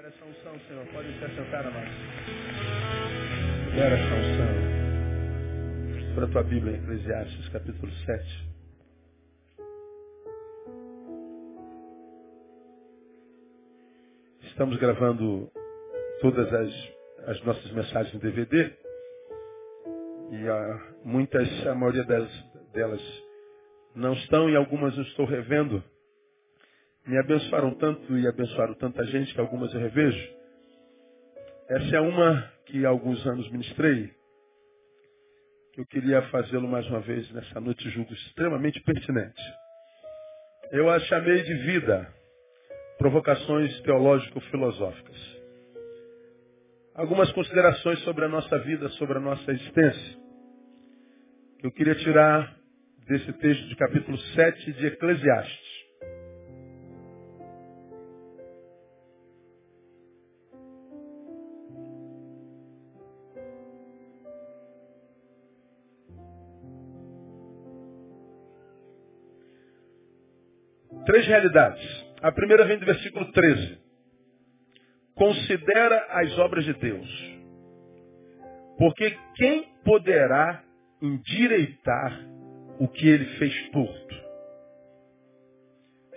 Libera essa unção, Senhor. Pode se assentar, amados. Libera essa unção. Para a tua Bíblia, Eclesiastes, capítulo 7. Estamos gravando todas as, as nossas mensagens em DVD. E há muitas, a maioria delas, delas não estão e algumas eu estou revendo me abençoaram tanto e abençoaram tanta gente que algumas eu revejo. Essa é uma que há alguns anos ministrei, que eu queria fazê-lo mais uma vez nessa noite, julgo extremamente pertinente. Eu a chamei de vida, provocações teológico-filosóficas. Algumas considerações sobre a nossa vida, sobre a nossa existência, que eu queria tirar desse texto de capítulo 7 de Eclesiastes. Realidades. A primeira vem do versículo 13. Considera as obras de Deus. Porque quem poderá endireitar o que ele fez torto?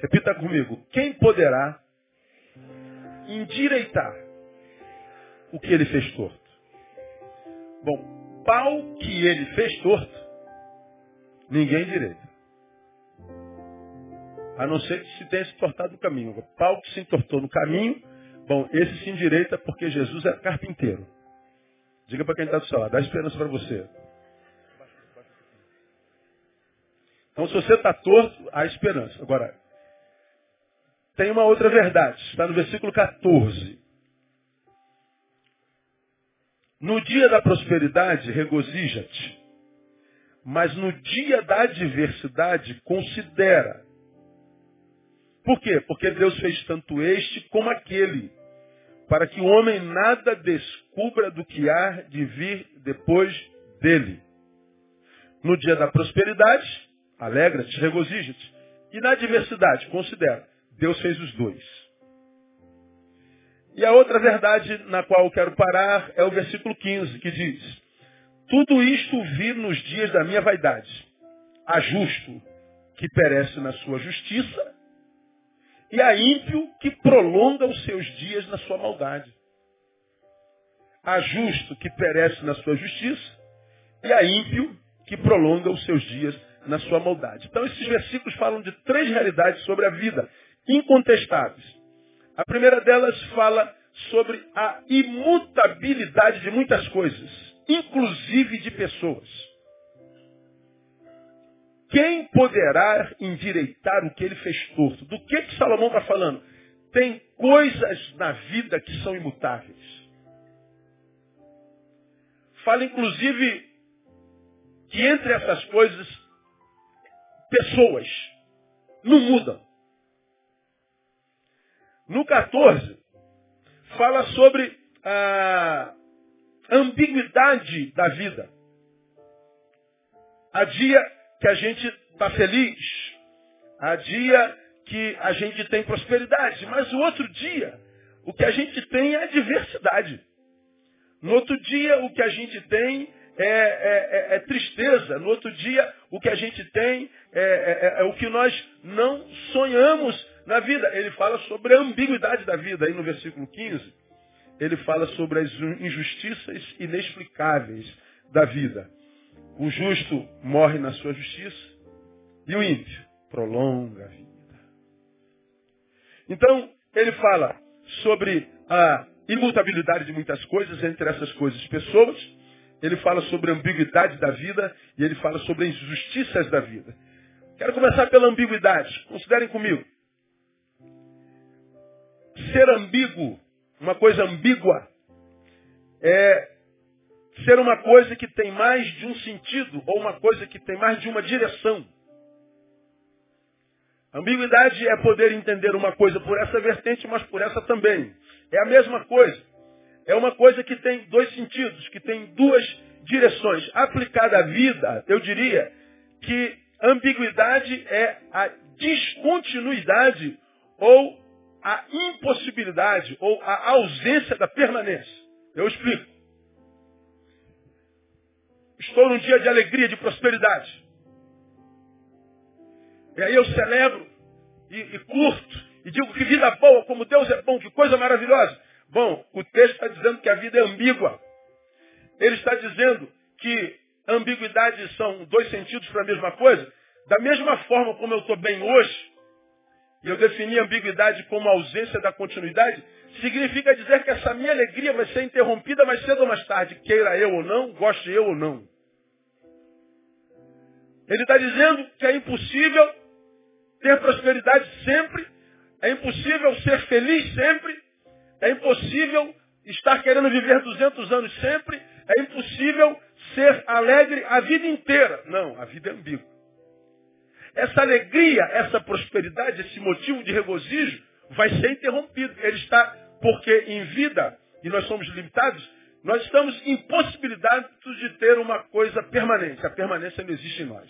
Repita comigo. Quem poderá endireitar o que ele fez torto? Bom, pau que ele fez torto, ninguém direita. A não ser que se tenha se tortado no caminho. O pau que se entortou no caminho, bom, esse se endireita porque Jesus é carpinteiro. Diga para quem está do seu lado, dá esperança para você. Então, se você está torto, há esperança. Agora, tem uma outra verdade. Está no versículo 14. No dia da prosperidade, regozija-te. Mas no dia da adversidade, considera por quê? Porque Deus fez tanto este como aquele, para que o homem nada descubra do que há de vir depois dele. No dia da prosperidade, alegra-te, regozija-te. E na adversidade, considera, Deus fez os dois. E a outra verdade na qual eu quero parar é o versículo 15, que diz, Tudo isto vi nos dias da minha vaidade. Há justo que perece na sua justiça e há ímpio que prolonga os seus dias na sua maldade. Há justo que perece na sua justiça, e há ímpio que prolonga os seus dias na sua maldade. Então esses versículos falam de três realidades sobre a vida, incontestáveis. A primeira delas fala sobre a imutabilidade de muitas coisas, inclusive de pessoas. Quem poderá endireitar o que ele fez torto? Do que, que Salomão está falando? Tem coisas na vida que são imutáveis. Fala inclusive que entre essas coisas, pessoas não mudam. No 14, fala sobre a ambiguidade da vida. Há dia que a gente está feliz. Há dia que a gente tem prosperidade. Mas o outro dia, o que a gente tem é diversidade. No outro dia, o que a gente tem é, é, é, é tristeza. No outro dia, o que a gente tem é, é, é, o que nós não sonhamos na vida. Ele fala sobre a ambiguidade da vida. Aí no versículo 15, ele fala sobre as injustiças inexplicáveis da vida. O justo morre na sua justiça e o ímpio prolonga a vida. Então, ele fala sobre a imutabilidade de muitas coisas, entre essas coisas, pessoas. Ele fala sobre a ambiguidade da vida e ele fala sobre as injustiças da vida. Quero começar pela ambiguidade. Considerem comigo. Ser ambíguo, uma coisa ambígua, é ser uma coisa que tem mais de um sentido ou uma coisa que tem mais de uma direção. Ambiguidade é poder entender uma coisa por essa vertente, mas por essa também. É a mesma coisa. É uma coisa que tem dois sentidos, que tem duas direções. Aplicada à vida, eu diria que ambiguidade é a descontinuidade ou a impossibilidade ou a ausência da permanência. Eu explico. Estou num dia de alegria, de prosperidade. E aí eu celebro e, e curto e digo que vida boa, como Deus é bom, que coisa maravilhosa. Bom, o texto está dizendo que a vida é ambígua. Ele está dizendo que ambiguidade são dois sentidos para a mesma coisa. Da mesma forma como eu estou bem hoje, e eu defini ambiguidade como ausência da continuidade, significa dizer que essa minha alegria vai ser interrompida mais cedo ou mais tarde, queira eu ou não, goste eu ou não. Ele está dizendo que é impossível ter prosperidade sempre, é impossível ser feliz sempre, é impossível estar querendo viver 200 anos sempre, é impossível ser alegre a vida inteira. Não, a vida é ambígua. Essa alegria, essa prosperidade, esse motivo de regozijo vai ser interrompido. Ele está, porque em vida, e nós somos limitados, nós estamos impossibilitados de ter uma coisa permanente. A permanência não existe em nós.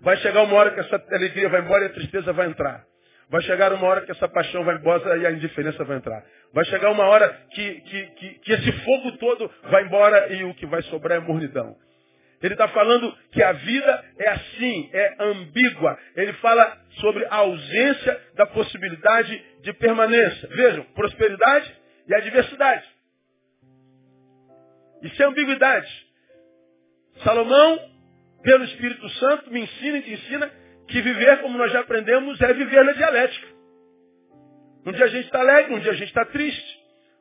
Vai chegar uma hora que essa alegria vai embora e a tristeza vai entrar. Vai chegar uma hora que essa paixão vai embora e a indiferença vai entrar. Vai chegar uma hora que, que, que, que esse fogo todo vai embora e o que vai sobrar é mornidão. Ele está falando que a vida é assim, é ambígua. Ele fala sobre a ausência da possibilidade de permanência. Vejam, prosperidade e adversidade. Isso é ambiguidade. Salomão, pelo Espírito Santo, me ensina e te ensina que viver, como nós já aprendemos, é viver na dialética. Um dia a gente está alegre, um dia a gente está triste.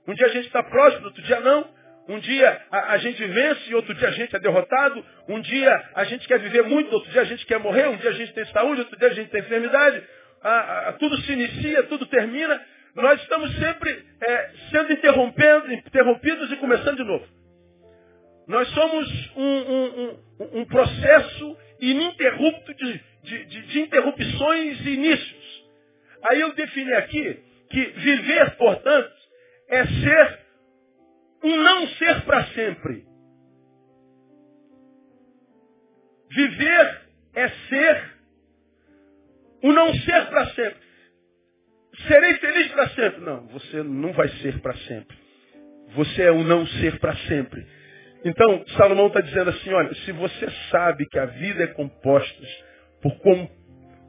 Um dia a gente está próximo, outro dia não. Um dia a, a, gente vence, outro dia a gente é derrotado. Um dia a gente quer viver muito, outro dia a gente quer morrer. Um dia a gente tem saúde, outro dia a gente tem enfermidade. A, tudo se inicia, tudo termina. Nós estamos sempre é, sendo interrompidos e começando de novo. Nós somos um, um, um, um processo ininterrupto de, de, de, de interrupções e inícios. Aí eu defini aqui que viver, portanto, é ser um não ser para sempre. Viver é ser o não ser para sempre. Serei feliz para sempre. Não, você não vai ser para sempre. Você é o não ser para sempre. Então, Salomão está dizendo assim, olha, se você sabe que a vida é composta por, com,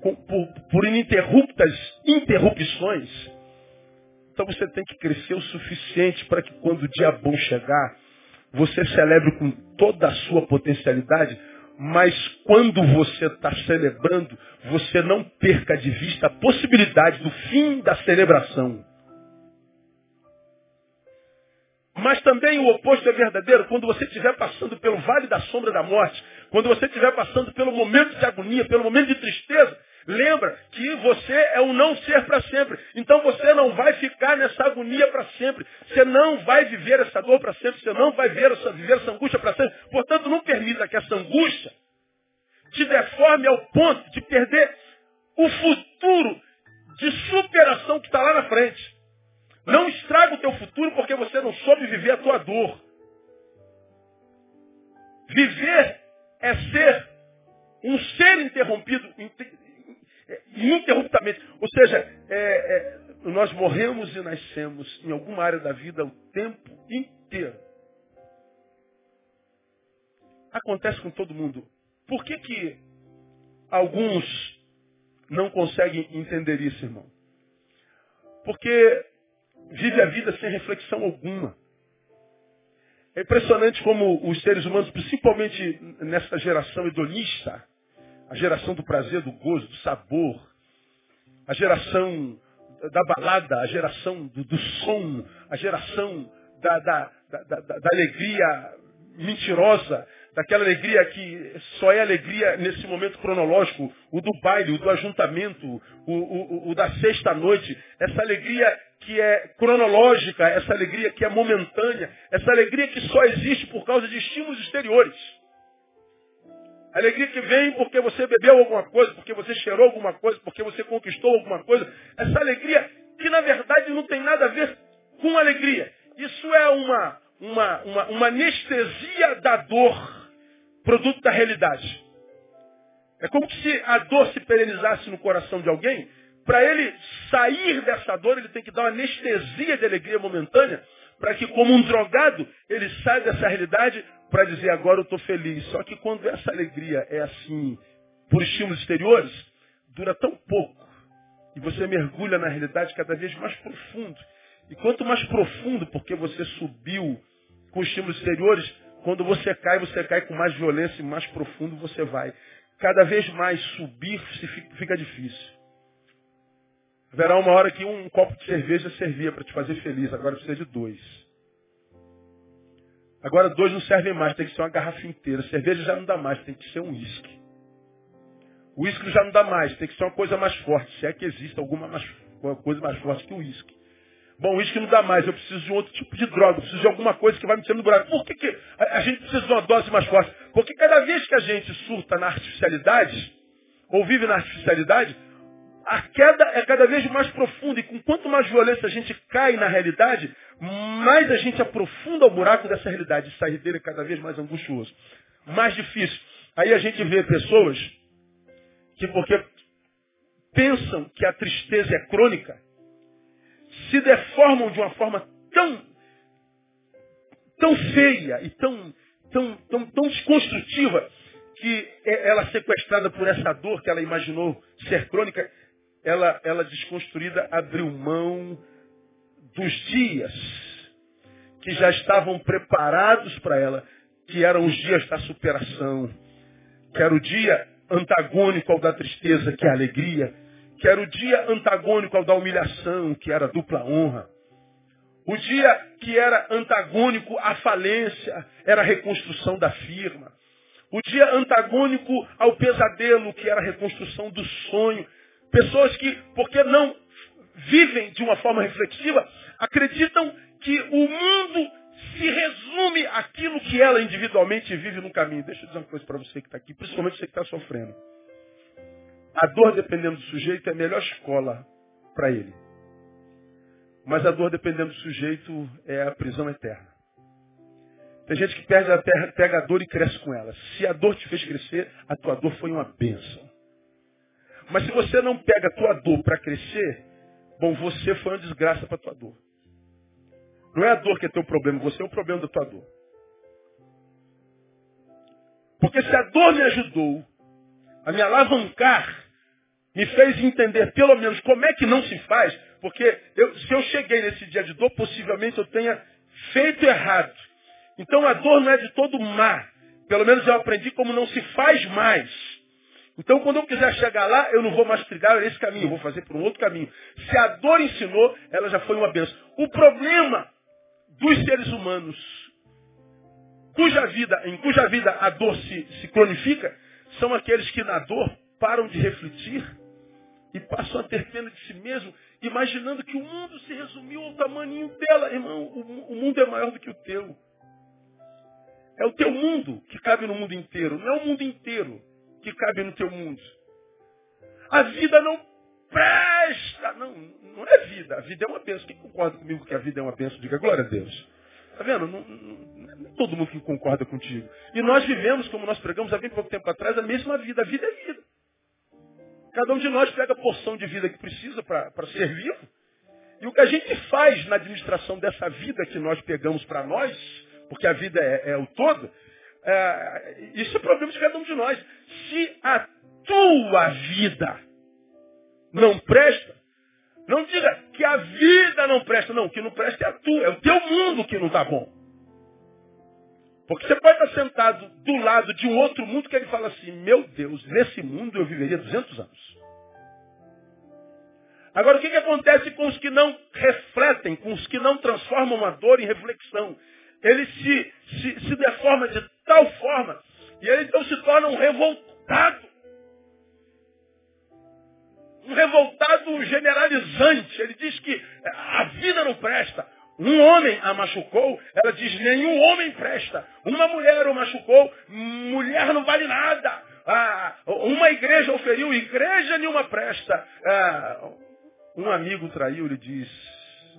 por, por ininterruptas interrupções, então você tem que crescer o suficiente para que quando o dia bom chegar, você celebre com toda a sua potencialidade, mas quando você está celebrando, você não perca de vista a possibilidade do fim da celebração. Mas também o oposto é verdadeiro. Quando você estiver passando pelo vale da sombra da morte, quando você estiver passando pelo momento de agonia, pelo momento de tristeza, lembra que você é um não ser para sempre. Então você não vai ficar nessa agonia para sempre. Você não vai viver essa dor para sempre. Você não vai viver essa, viver essa angústia para sempre. Portanto, não permita que essa angústia te deforme ao ponto de perder o futuro de superação que está lá na frente. Não estraga o teu futuro porque você não soube viver a tua dor. Viver é ser um ser interrompido ininterruptamente. Ou seja, é, é, nós morremos e nascemos em alguma área da vida o tempo inteiro. Acontece com todo mundo. Por que, que alguns não conseguem entender isso, irmão? Porque vive a vida sem reflexão alguma. É impressionante como os seres humanos, principalmente nessa geração hedonista, a geração do prazer, do gozo, do sabor, a geração da balada, a geração do, do som, a geração da, da, da, da, alegria mentirosa, daquela alegria que só é alegria nesse momento cronológico, o do baile, o do ajuntamento, o, o, o da sexta noite, essa alegria que é cronológica, essa alegria que é momentânea, essa alegria que só existe por causa de estímulos exteriores. Alegria que vem porque você bebeu alguma coisa, porque você cheirou alguma coisa, porque você conquistou alguma coisa. Essa alegria que na verdade não tem nada a ver com alegria. Isso é uma, uma, uma, uma anestesia da dor, produto da realidade. É como se a dor se perenizasse no coração de alguém para ele sair dessa dor, ele tem que dar uma anestesia de alegria momentânea, para que, como um drogado, ele saia dessa realidade para dizer agora eu estou feliz. Só que quando essa alegria é assim, por estímulos exteriores, dura tão pouco. E você mergulha na realidade cada vez mais profundo. E quanto mais profundo, porque você subiu com estímulos exteriores, quando você cai, você cai com mais violência e mais profundo você vai. Cada vez mais subir fica difícil. Haverá uma hora que um copo de cerveja servia para te fazer feliz, agora precisa de dois. Agora dois não servem mais, tem que ser uma garrafa inteira. Cerveja já não dá mais, tem que ser um uísque. O uísque já não dá mais, tem que ser uma coisa mais forte, se é que existe alguma mais, coisa mais forte que o uísque. Bom, o uísque não dá mais, eu preciso de um outro tipo de droga, eu preciso de alguma coisa que vai me tirar no buraco. Por que, que a, a gente precisa de uma dose mais forte? Porque cada vez que a gente surta na artificialidade, ou vive na artificialidade, a queda é cada vez mais profunda. E com quanto mais violência a gente cai na realidade, mais a gente aprofunda o buraco dessa realidade. Sair dele é cada vez mais angustioso. Mais difícil. Aí a gente vê pessoas que porque pensam que a tristeza é crônica, se deformam de uma forma tão, tão feia e tão, tão, tão, tão desconstrutiva que é, ela sequestrada por essa dor que ela imaginou ser crônica, ela, ela desconstruída abriu mão dos dias que já estavam preparados para ela, que eram os dias da superação, que era o dia antagônico ao da tristeza, que é a alegria, que era o dia antagônico ao da humilhação, que era a dupla honra. O dia que era antagônico à falência, era a reconstrução da firma. O dia antagônico ao pesadelo, que era a reconstrução do sonho, Pessoas que, porque não vivem de uma forma reflexiva, acreditam que o mundo se resume àquilo que ela individualmente vive no caminho. Deixa eu dizer uma coisa para você que está aqui, principalmente você que está sofrendo. A dor, dependendo do sujeito, é a melhor escola para ele. Mas a dor, dependendo do sujeito, é a prisão eterna. Tem gente que perde a terra, pega a dor e cresce com ela. Se a dor te fez crescer, a tua dor foi uma bênção. Mas se você não pega a tua dor para crescer, bom, você foi uma desgraça para a tua dor. Não é a dor que é teu problema, você é o problema da tua dor. Porque se a dor me ajudou a me alavancar, me fez entender pelo menos como é que não se faz, porque eu, se eu cheguei nesse dia de dor, possivelmente eu tenha feito errado. Então a dor não é de todo má. Pelo menos eu aprendi como não se faz mais. Então, quando eu quiser chegar lá, eu não vou mais trilhar esse caminho, eu vou fazer por um outro caminho. Se a dor ensinou, ela já foi uma benção. O problema dos seres humanos, cuja vida, em cuja vida a dor se, se cronifica, são aqueles que na dor param de refletir e passam a ter pena de si mesmo, imaginando que o mundo se resumiu ao tamanho dela. Irmão, o, o mundo é maior do que o teu. É o teu mundo que cabe no mundo inteiro, não é o mundo inteiro que cabe no teu mundo. A vida não presta. Não, não é vida. A vida é uma bênção. Quem concorda comigo que a vida é uma bênção? Diga glória a Deus. Está vendo? Não, não, não, é todo mundo que concorda contigo. E nós vivemos, como nós pregamos há bem pouco tempo atrás, a mesma vida. A vida é vida. Cada um de nós pega a porção de vida que precisa para ser vivo. E o que a gente faz na administração dessa vida que nós pegamos para nós, porque a vida é, é o todo, é, isso é problema de cada um de nós. Se a tua vida não presta, não diga que a vida não presta, não. O que não presta é a tua, é o teu mundo que não está bom. Porque você pode estar sentado do lado de um outro mundo que ele fala assim, meu Deus, nesse mundo eu viveria 200 anos. Agora, o que, que acontece com os que não refletem, com os que não transformam a dor em reflexão? Ele se, se, se deforma de tal forma. E ele então se torna um revoltado. Um revoltado generalizante. Ele diz que a vida não presta. Um homem a machucou, ela diz, nenhum homem presta. Uma mulher o machucou, mulher não vale nada. Ah, uma igreja o feriu, igreja nenhuma presta. Ah, um amigo traiu, ele diz,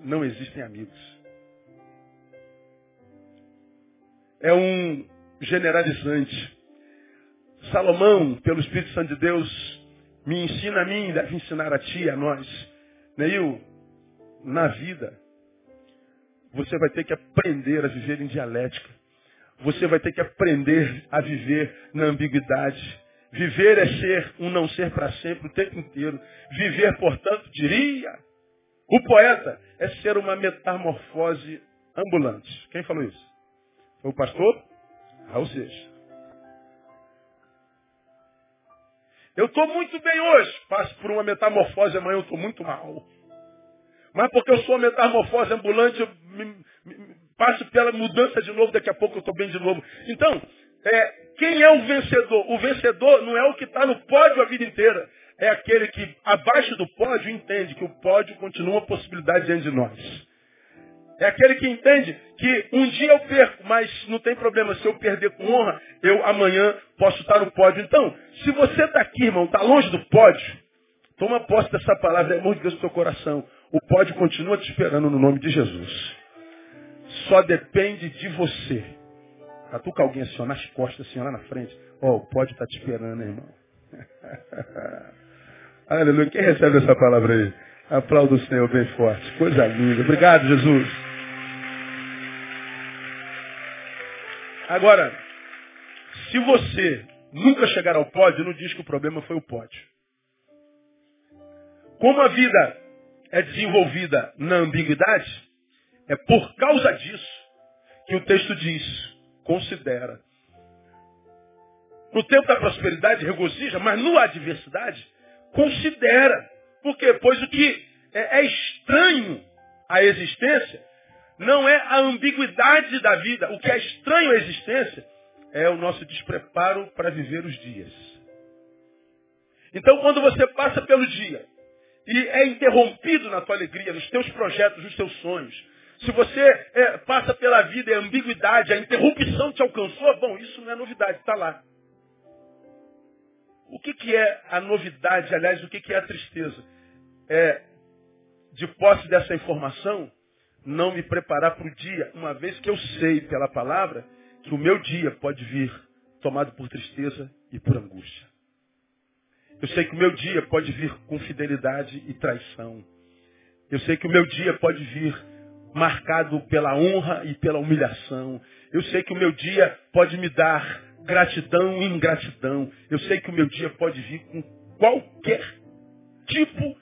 não existem amigos. É um generalizante. Salomão, pelo Espírito Santo de Deus, me ensina a mim, deve ensinar a ti, a nós. Neil, na vida, você vai ter que aprender a viver em dialética. Você vai ter que aprender a viver na ambiguidade. Viver é ser um não ser para sempre o tempo inteiro. Viver, portanto, diria o poeta, é ser uma metamorfose ambulante. Quem falou isso? Foi o pastor Raul Seixas. Eu estou muito bem hoje, passo por uma metamorfose, amanhã eu estou muito mal. Mas porque eu sou uma metamorfose ambulante, eu me, me, passo pela mudança de novo, daqui a pouco eu estou bem de novo. Então, é, quem é o vencedor? O vencedor não é o que está no pódio a vida inteira. É aquele que, abaixo do pódio, entende que o pódio continua uma possibilidade diante de nós. É aquele que entende que um dia eu perco, mas não tem problema. Se eu perder com honra, eu amanhã posso estar no pódio. Então, se você está aqui, irmão, está longe do pódio, toma posse dessa palavra, é amor de Deus no seu coração. O pódio continua te esperando no nome de Jesus. Só depende de você. Catuca alguém assim, ó, nas costas, assim, ó, lá na frente. Ó, o pódio está te esperando, irmão. Aleluia. Quem recebe essa palavra aí? Aplauda o Senhor bem forte. Coisa linda. Obrigado, Jesus. Agora, se você nunca chegar ao pódio, não diz que o problema foi o pódio. Como a vida é desenvolvida na ambiguidade, é por causa disso que o texto diz, considera. No tempo da prosperidade, regozija, mas no adversidade, considera. Por quê? Pois o que é, é estranho à existência não é a ambiguidade da vida. O que é estranho à existência é o nosso despreparo para viver os dias. Então, quando você passa pelo dia e é interrompido na tua alegria, nos teus projetos, nos teus sonhos, se você é, passa pela vida e a ambiguidade, a interrupção te alcançou, bom, isso não é novidade, está lá. O que, que é a novidade, aliás, o que, que é a tristeza? É, de posse dessa informação, não me preparar para o dia, uma vez que eu sei pela palavra que o meu dia pode vir tomado por tristeza e por angústia. Eu sei que o meu dia pode vir com fidelidade e traição. Eu sei que o meu dia pode vir marcado pela honra e pela humilhação. Eu sei que o meu dia pode me dar gratidão e ingratidão. Eu sei que o meu dia pode vir com qualquer tipo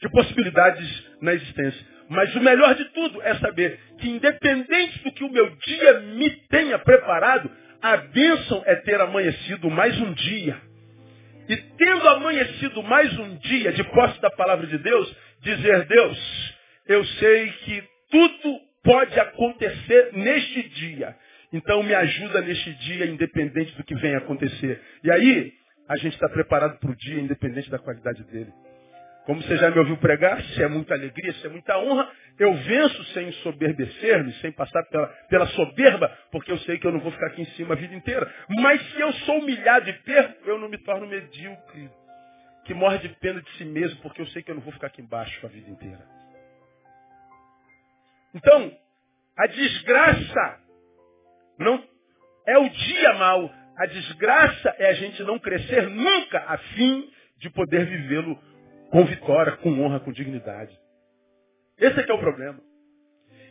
de possibilidades na existência. Mas o melhor de tudo é saber que independente do que o meu dia me tenha preparado, a bênção é ter amanhecido mais um dia. E tendo amanhecido mais um dia de posse da palavra de Deus, dizer, Deus, eu sei que tudo pode acontecer neste dia. Então me ajuda neste dia, independente do que venha acontecer. E aí, a gente está preparado para o dia, independente da qualidade dele. Como você já me ouviu pregar, se é muita alegria, se é muita honra, eu venço sem soberbecer-me, sem passar pela, pela, soberba, porque eu sei que eu não vou ficar aqui em cima a vida inteira. Mas se eu sou humilhado e perco, eu não me torno medíocre, que morre de pena de si mesmo, porque eu sei que eu não vou ficar aqui embaixo a vida inteira. Então, a desgraça não é o dia mal. A desgraça é a gente não crescer nunca a fim de poder vivê-lo com vitória, com honra, com dignidade. Esse é que é o problema.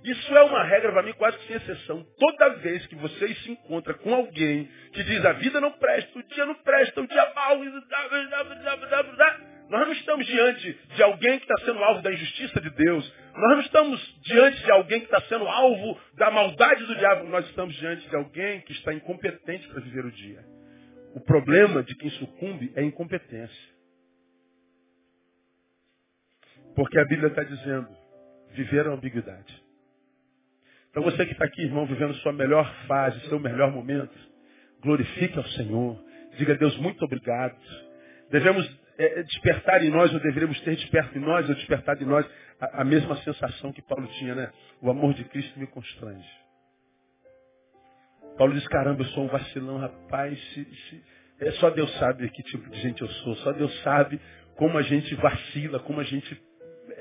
Isso é uma regra para mim quase que sem exceção. Toda vez que você se encontra com alguém que diz a vida não presta, o dia não presta, o dia mal, nós não estamos diante de alguém que está sendo alvo da injustiça de Deus. Nós não estamos diante de alguém que está sendo alvo da maldade do diabo. Nós estamos diante de alguém que está incompetente para viver o dia. O problema de quem sucumbe é incompetência. Porque a Bíblia está dizendo, viver a ambiguidade. Então você que está aqui, irmão, vivendo sua melhor fase, seu melhor momento, glorifique ao Senhor. Diga a Deus muito obrigado. Devemos é, despertar em nós, ou deveríamos ter desperto em nós, ou despertar em nós a, a, mesma sensação que Paulo tinha, né? O amor de Cristo me constrange. Paulo diz, caramba, eu sou um vacilão, rapaz. Se, se, é, só Deus sabe que tipo de gente eu sou. Só Deus sabe como a gente vacila, como a gente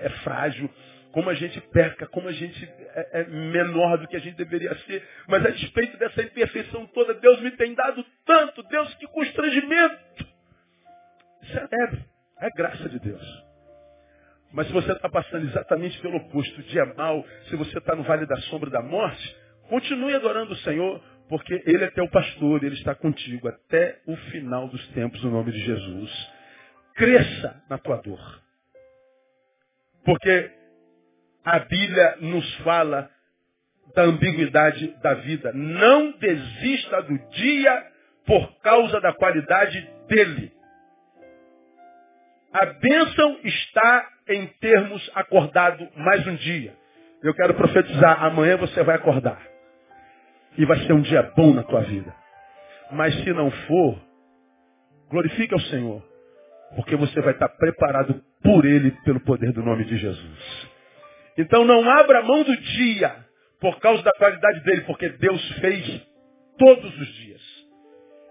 é frágil, como a gente peca, como a gente é, é, menor do que a gente deveria ser. Mas a despeito dessa imperfeição toda, Deus me tem dado tanto, Deus, que constrangimento. Celebre. É graça de Deus. Mas se você está passando exatamente pelo oposto, dia mal, se você está no vale da sombra da morte, continue adorando o Senhor, porque Ele é teu pastor, Ele está contigo até o final dos tempos, no nome de Jesus. Cresça na tua dor. Porque a Bíblia nos fala da ambiguidade da vida. Não desista do dia por causa da qualidade dele. A bênção está em termos acordado mais um dia. Eu quero profetizar, amanhã você vai acordar. E vai ser um dia bom na tua vida. Mas se não for, glorifique ao Senhor. Porque você vai estar preparado por Ele, pelo poder do nome de Jesus. Então não abra mão do dia por causa da qualidade dele, porque Deus fez todos os dias.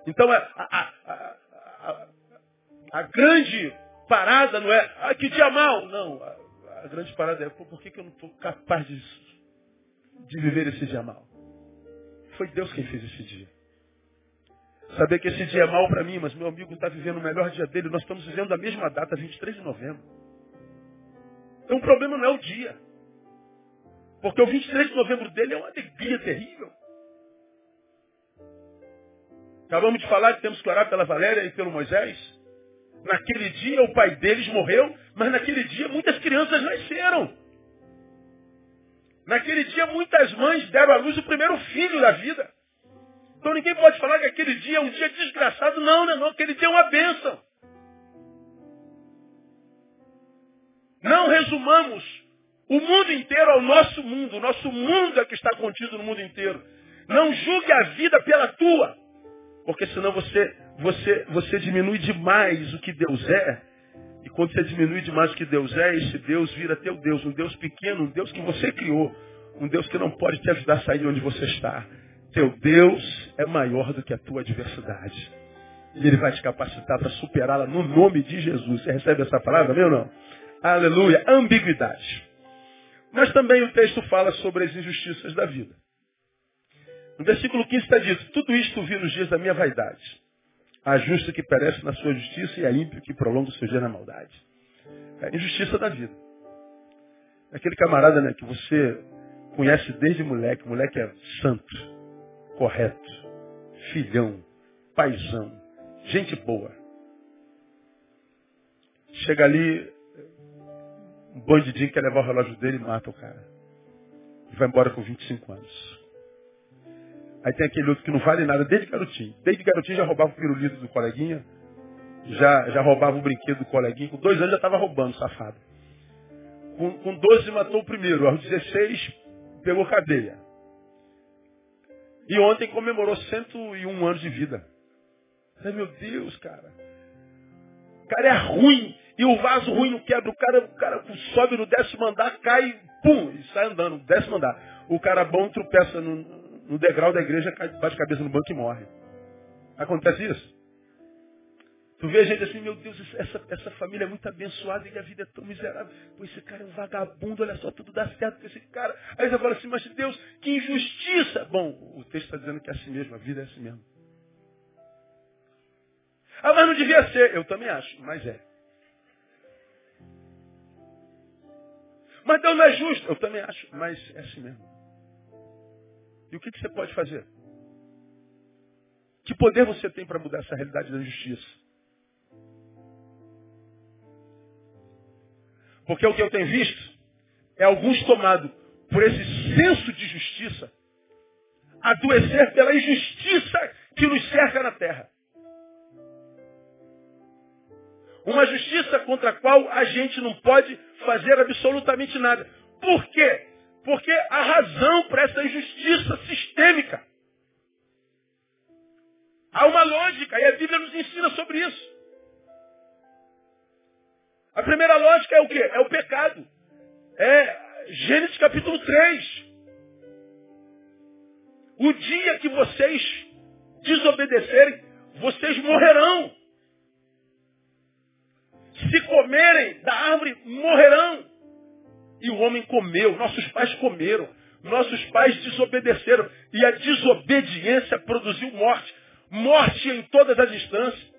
Então a, a, a, a grande parada não é, ah, que dia mal. Não, a, a grande parada é, por que, que eu não estou capaz de, de viver esse dia mal? Foi Deus quem fez esse dia. Saber que esse dia é mal para mim, mas meu amigo está vivendo o melhor dia dele. Nós estamos vivendo a mesma data, 23 de novembro. Então o problema não é o dia. Porque o 23 de novembro dele é uma alegria terrível. Acabamos de falar que temos que orar pela Valéria e pelo Moisés. Naquele dia o pai deles morreu, mas naquele dia muitas crianças nasceram. Naquele dia muitas mães deram à luz o primeiro filho da vida. Então ninguém pode falar que aquele dia é um dia desgraçado. Não, não, não. Aquele dia é uma bênção. Não resumamos o mundo inteiro ao nosso mundo. O nosso mundo é que está contido no mundo inteiro. Não julgue a vida pela tua. Porque senão você, você, você diminui demais o que Deus é. E quando você diminui demais o que Deus é, esse Deus vira teu Deus, um Deus pequeno, um Deus que você criou, um Deus que não pode te ajudar a sair de onde você está. Teu Deus é maior do que a tua adversidade. E Ele vai te capacitar para superá-la no nome de Jesus. Você recebe essa palavra, meu não? Aleluia. Ambiguidade. Mas também o texto fala sobre as injustiças da vida. No versículo 15 está dito, tudo isto vi nos dias da minha vaidade. A justa que perece na sua justiça e a ímpio que prolonga o seu dia na maldade. É a injustiça da vida. Aquele camarada né, que você conhece desde moleque, o moleque é santo, correto, filhão, paisão, gente boa. Chega ali, um bandidinho quer levar o relógio dele e mata o cara. E vai embora com 25 anos. Aí tem aquele outro que não vale nada desde garotinho. Desde garotinho já roubava o pirulito do coleguinha, já, já roubava o brinquedo do coleguinha. Com dois anos já estava roubando, safado. Com, com 12 matou o primeiro, aos 16 pegou cadeia. E ontem comemorou 101 anos de vida. Ai, meu Deus, cara. O cara é ruim. E o vaso ruim não quebra. O cara, o cara sobe no décimo andar, cai, pum, e sai andando. Décimo andar. O cara bom tropeça no, no degrau da igreja, bate a cabeça no banco e morre. Acontece isso? Tu vê a gente assim, meu Deus, essa, essa família é muito abençoada e a vida é tão miserável. Pô, esse cara é um vagabundo, olha só, tudo dá certo com esse cara. Aí você fala assim, mas Deus, que injustiça! Bom, o texto está dizendo que é assim mesmo, a vida é assim mesmo. Ah, mas não devia ser. Eu também acho, mas é. Mas Deus não é justo. Eu também acho, mas é assim mesmo. E o que, que você pode fazer? Que poder você tem para mudar essa realidade da justiça? Porque o que eu tenho visto é alguns tomados por esse senso de justiça, adoecer pela injustiça que nos cerca na terra. Uma justiça contra a qual a gente não pode fazer absolutamente nada. Por quê? Porque a razão para essa injustiça sistêmica. Há uma lógica e a Bíblia nos ensina sobre isso. A primeira lógica é o quê? É o pecado. É Gênesis capítulo 3. O dia que vocês desobedecerem, vocês morrerão. Se comerem da árvore, morrerão. E o homem comeu, nossos pais comeram, nossos pais desobedeceram. E a desobediência produziu morte. Morte em todas as instâncias.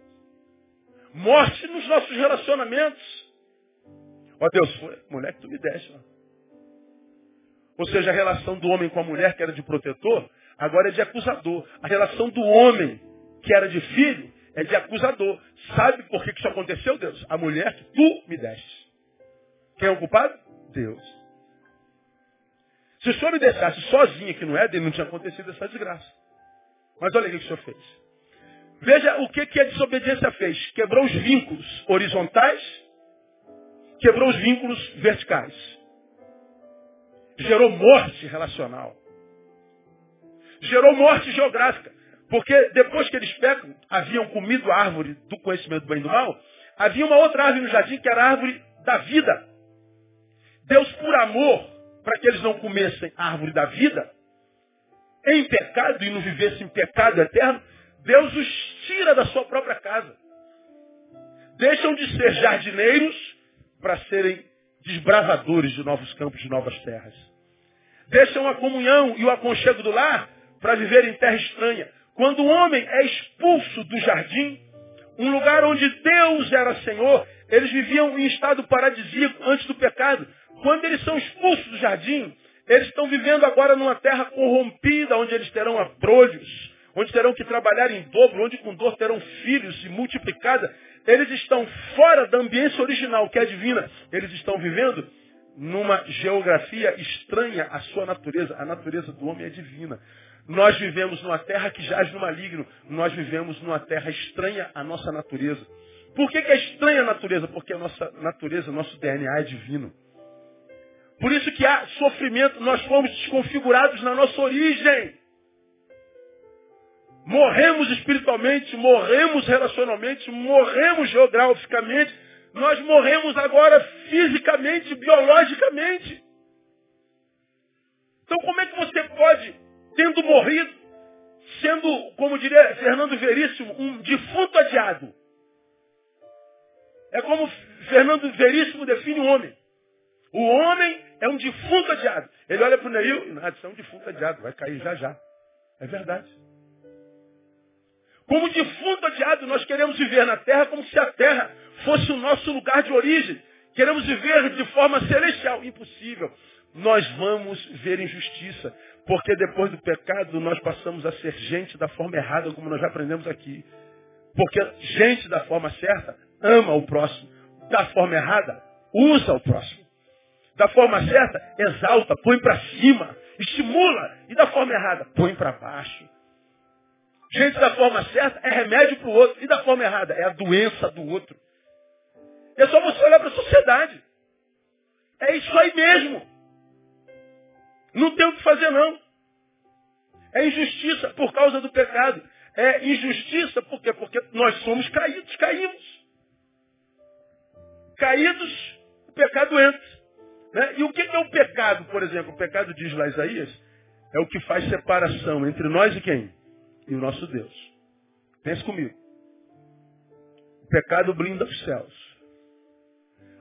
Morte nos nossos relacionamentos. Ó Deus, mulher que tu me deste. Ou seja, a relação do homem com a mulher, que era de protetor, agora é de acusador. A relação do homem, que era de filho, é de acusador. Sabe por que isso aconteceu, Deus? A mulher que tu me deste. Quem é o culpado? Deus. Se o senhor me deixasse sozinho aqui no Éden, não tinha acontecido essa desgraça. Mas olha o que o senhor fez. Veja o que, que a desobediência fez. Quebrou os vínculos horizontais, quebrou os vínculos verticais. Gerou morte relacional. Gerou morte geográfica. Porque depois que eles pecam, haviam comido a árvore do conhecimento do bem e do mal, havia uma outra árvore no jardim que era a árvore da vida. Deus, por amor, para que eles não comessem a árvore da vida, em pecado e não vivessem em pecado eterno, Deus os tira da sua própria casa. Deixam de ser jardineiros para serem desbravadores de novos campos, de novas terras. Deixam a comunhão e o aconchego do lar para viver em terra estranha. Quando o homem é expulso do jardim, um lugar onde Deus era Senhor, eles viviam em estado paradisíaco antes do pecado. Quando eles são expulsos do jardim, eles estão vivendo agora numa terra corrompida, onde eles terão abrolhos, onde terão que trabalhar em dobro, onde com dor terão filhos e multiplicada. Eles estão fora da ambiência original, que é divina. Eles estão vivendo numa geografia estranha à sua natureza. A natureza do homem é divina. Nós vivemos numa terra que jaz no maligno. Nós vivemos numa terra estranha à nossa natureza. Por que, que é estranha a natureza? Porque a nossa natureza, nosso DNA é divino. Por isso que há sofrimento, nós fomos desconfigurados na nossa origem. Morremos espiritualmente, morremos relacionalmente, morremos geograficamente, nós morremos agora fisicamente, biologicamente. Então como é que você pode, tendo morrido, sendo, como diria Fernando Veríssimo, um defunto adiado? É como Fernando Veríssimo define o homem. O homem é um defunto adiado. Ele olha para o Neil nada, isso é um defunto adiado, vai cair já já. É verdade. Como defunto adiado, nós queremos viver na terra como se a terra fosse o nosso lugar de origem. Queremos viver de forma celestial. Impossível. Nós vamos ver injustiça. Porque depois do pecado nós passamos a ser gente da forma errada, como nós já aprendemos aqui. Porque gente da forma certa ama o próximo. Da forma errada, usa o próximo. Da forma certa, exalta, põe para cima, estimula. E da forma errada, põe para baixo. Gente da forma certa é remédio para o outro. E da forma errada, é a doença do outro. É só você olhar para a sociedade. É isso aí mesmo. Não tem o que fazer, não. É injustiça por causa do pecado. É injustiça por quê? Porque nós somos caídos, caímos. Caídos, o pecado entra. Né? E o que é o pecado, por exemplo? O pecado, diz lá Isaías, é o que faz separação entre nós e quem? E o nosso Deus. Pense comigo. O pecado blinda os céus.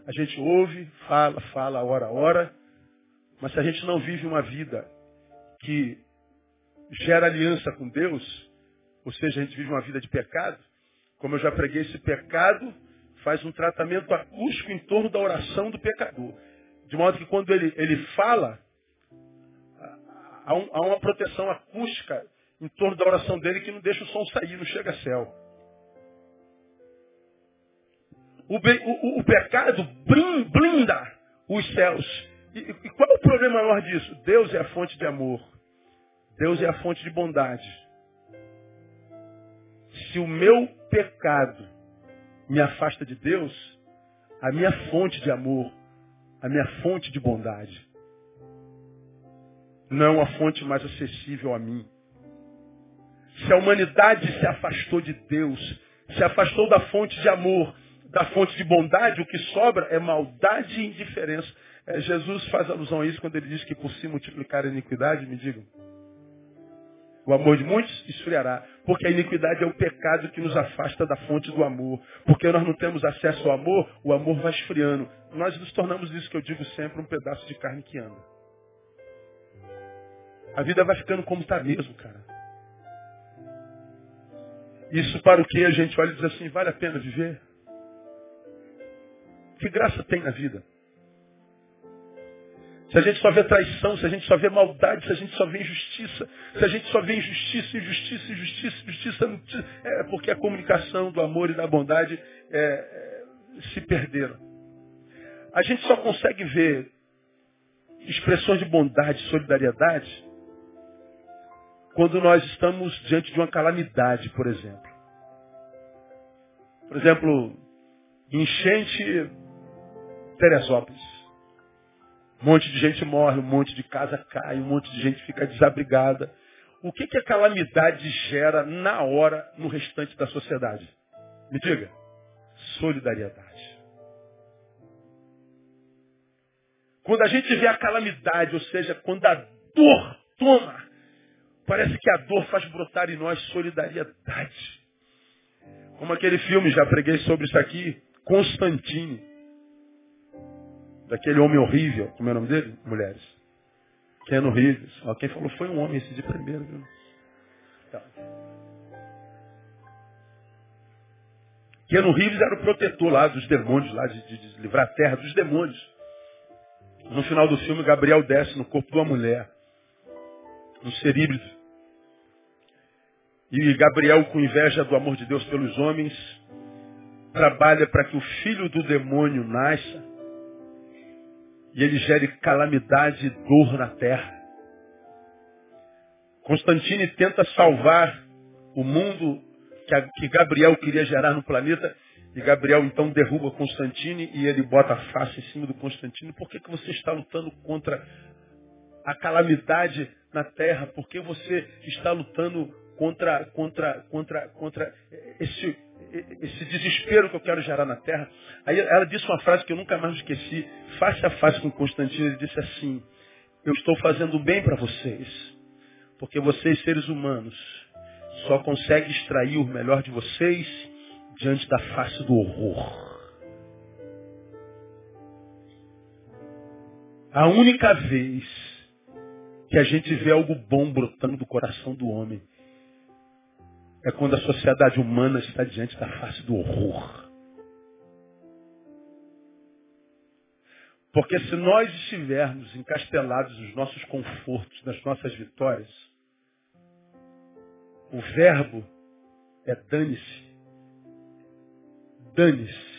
A gente ouve, fala, fala, ora, ora, mas se a gente não vive uma vida que gera aliança com Deus, ou seja, a gente vive uma vida de pecado, como eu já preguei, esse pecado faz um tratamento acústico em torno da oração do pecador. De modo que quando ele, ele fala, há, um, há uma proteção acústica em torno da oração dele que não deixa o som sair, não chega a céu. O, o, o pecado blinda os céus. E, e qual é o problema maior disso? Deus é a fonte de amor. Deus é a fonte de bondade. Se o meu pecado me afasta de Deus, a minha fonte de amor a minha fonte de bondade. Não a fonte mais acessível a mim. Se a humanidade se afastou de Deus, se afastou da fonte de amor, da fonte de bondade, o que sobra é maldade e indiferença. É, Jesus faz alusão a isso quando ele diz que por si multiplicar a iniquidade, me digam. O amor de muitos esfriará. Porque a iniquidade é o pecado que nos afasta da fonte do amor. Porque nós não temos acesso ao amor, o amor vai esfriando. Nós nos tornamos isso que eu digo sempre, um pedaço de carne que anda. A vida vai ficando como está mesmo, cara. Isso para o que a gente olha e diz assim, vale a pena viver? que graça tem na vida? Se a gente só vê traição, se a gente só vê maldade, se a gente só vê injustiça, se a gente só vê injustiça, injustiça, injustiça, injustiça, é porque a comunicação do amor e da bondade é, é, se perderam. A gente só consegue ver expressões de bondade, solidariedade, quando nós estamos diante de uma calamidade, por exemplo. Por exemplo, enchente Teresópolis. Um monte de gente morre, um monte de casa cai, um monte de gente fica desabrigada. O que, que a calamidade gera na hora no restante da sociedade? Me diga. Solidariedade. Quando a gente vê a calamidade, ou seja, quando a dor toma, parece que a dor faz brotar em nós solidariedade. Como aquele filme, já preguei sobre isso aqui, Constantine daquele homem horrível, como é o nome dele? Mulheres. Keanu Reeves. Quem falou foi um homem esse de primeiro, viu? Tá. Keanu Reeves era o protetor lá dos demônios, lá de, de, de livrar a terra dos demônios. No final do filme, Gabriel desce no corpo de uma mulher. Um ser híbrido. E Gabriel, com inveja do amor de Deus pelos homens, trabalha para que o filho do demônio nasça e ele gere calamidade e dor na terra. Constantine tenta salvar o mundo que Gabriel queria gerar no planeta, e Gabriel então derruba Constantine e ele bota a face em cima do Constantine. Por que, que você está lutando contra a calamidade na terra? Por que você está lutando contra, contra, contra, contra esse, esse desespero que eu quero gerar na terra. Aí ela disse uma frase que eu nunca mais esqueci, face a face com Constantino, ele disse assim, eu estou fazendo bem para vocês, porque vocês, seres humanos, só conseguem extrair o melhor de vocês diante da face do horror. A única vez que a gente vê algo bom brotando do coração do homem é quando a sociedade humana está diante da face do horror. Porque se nós estivermos encastelados nos nossos confortos, nas nossas vitórias, o verbo é dane-se. Dane-se.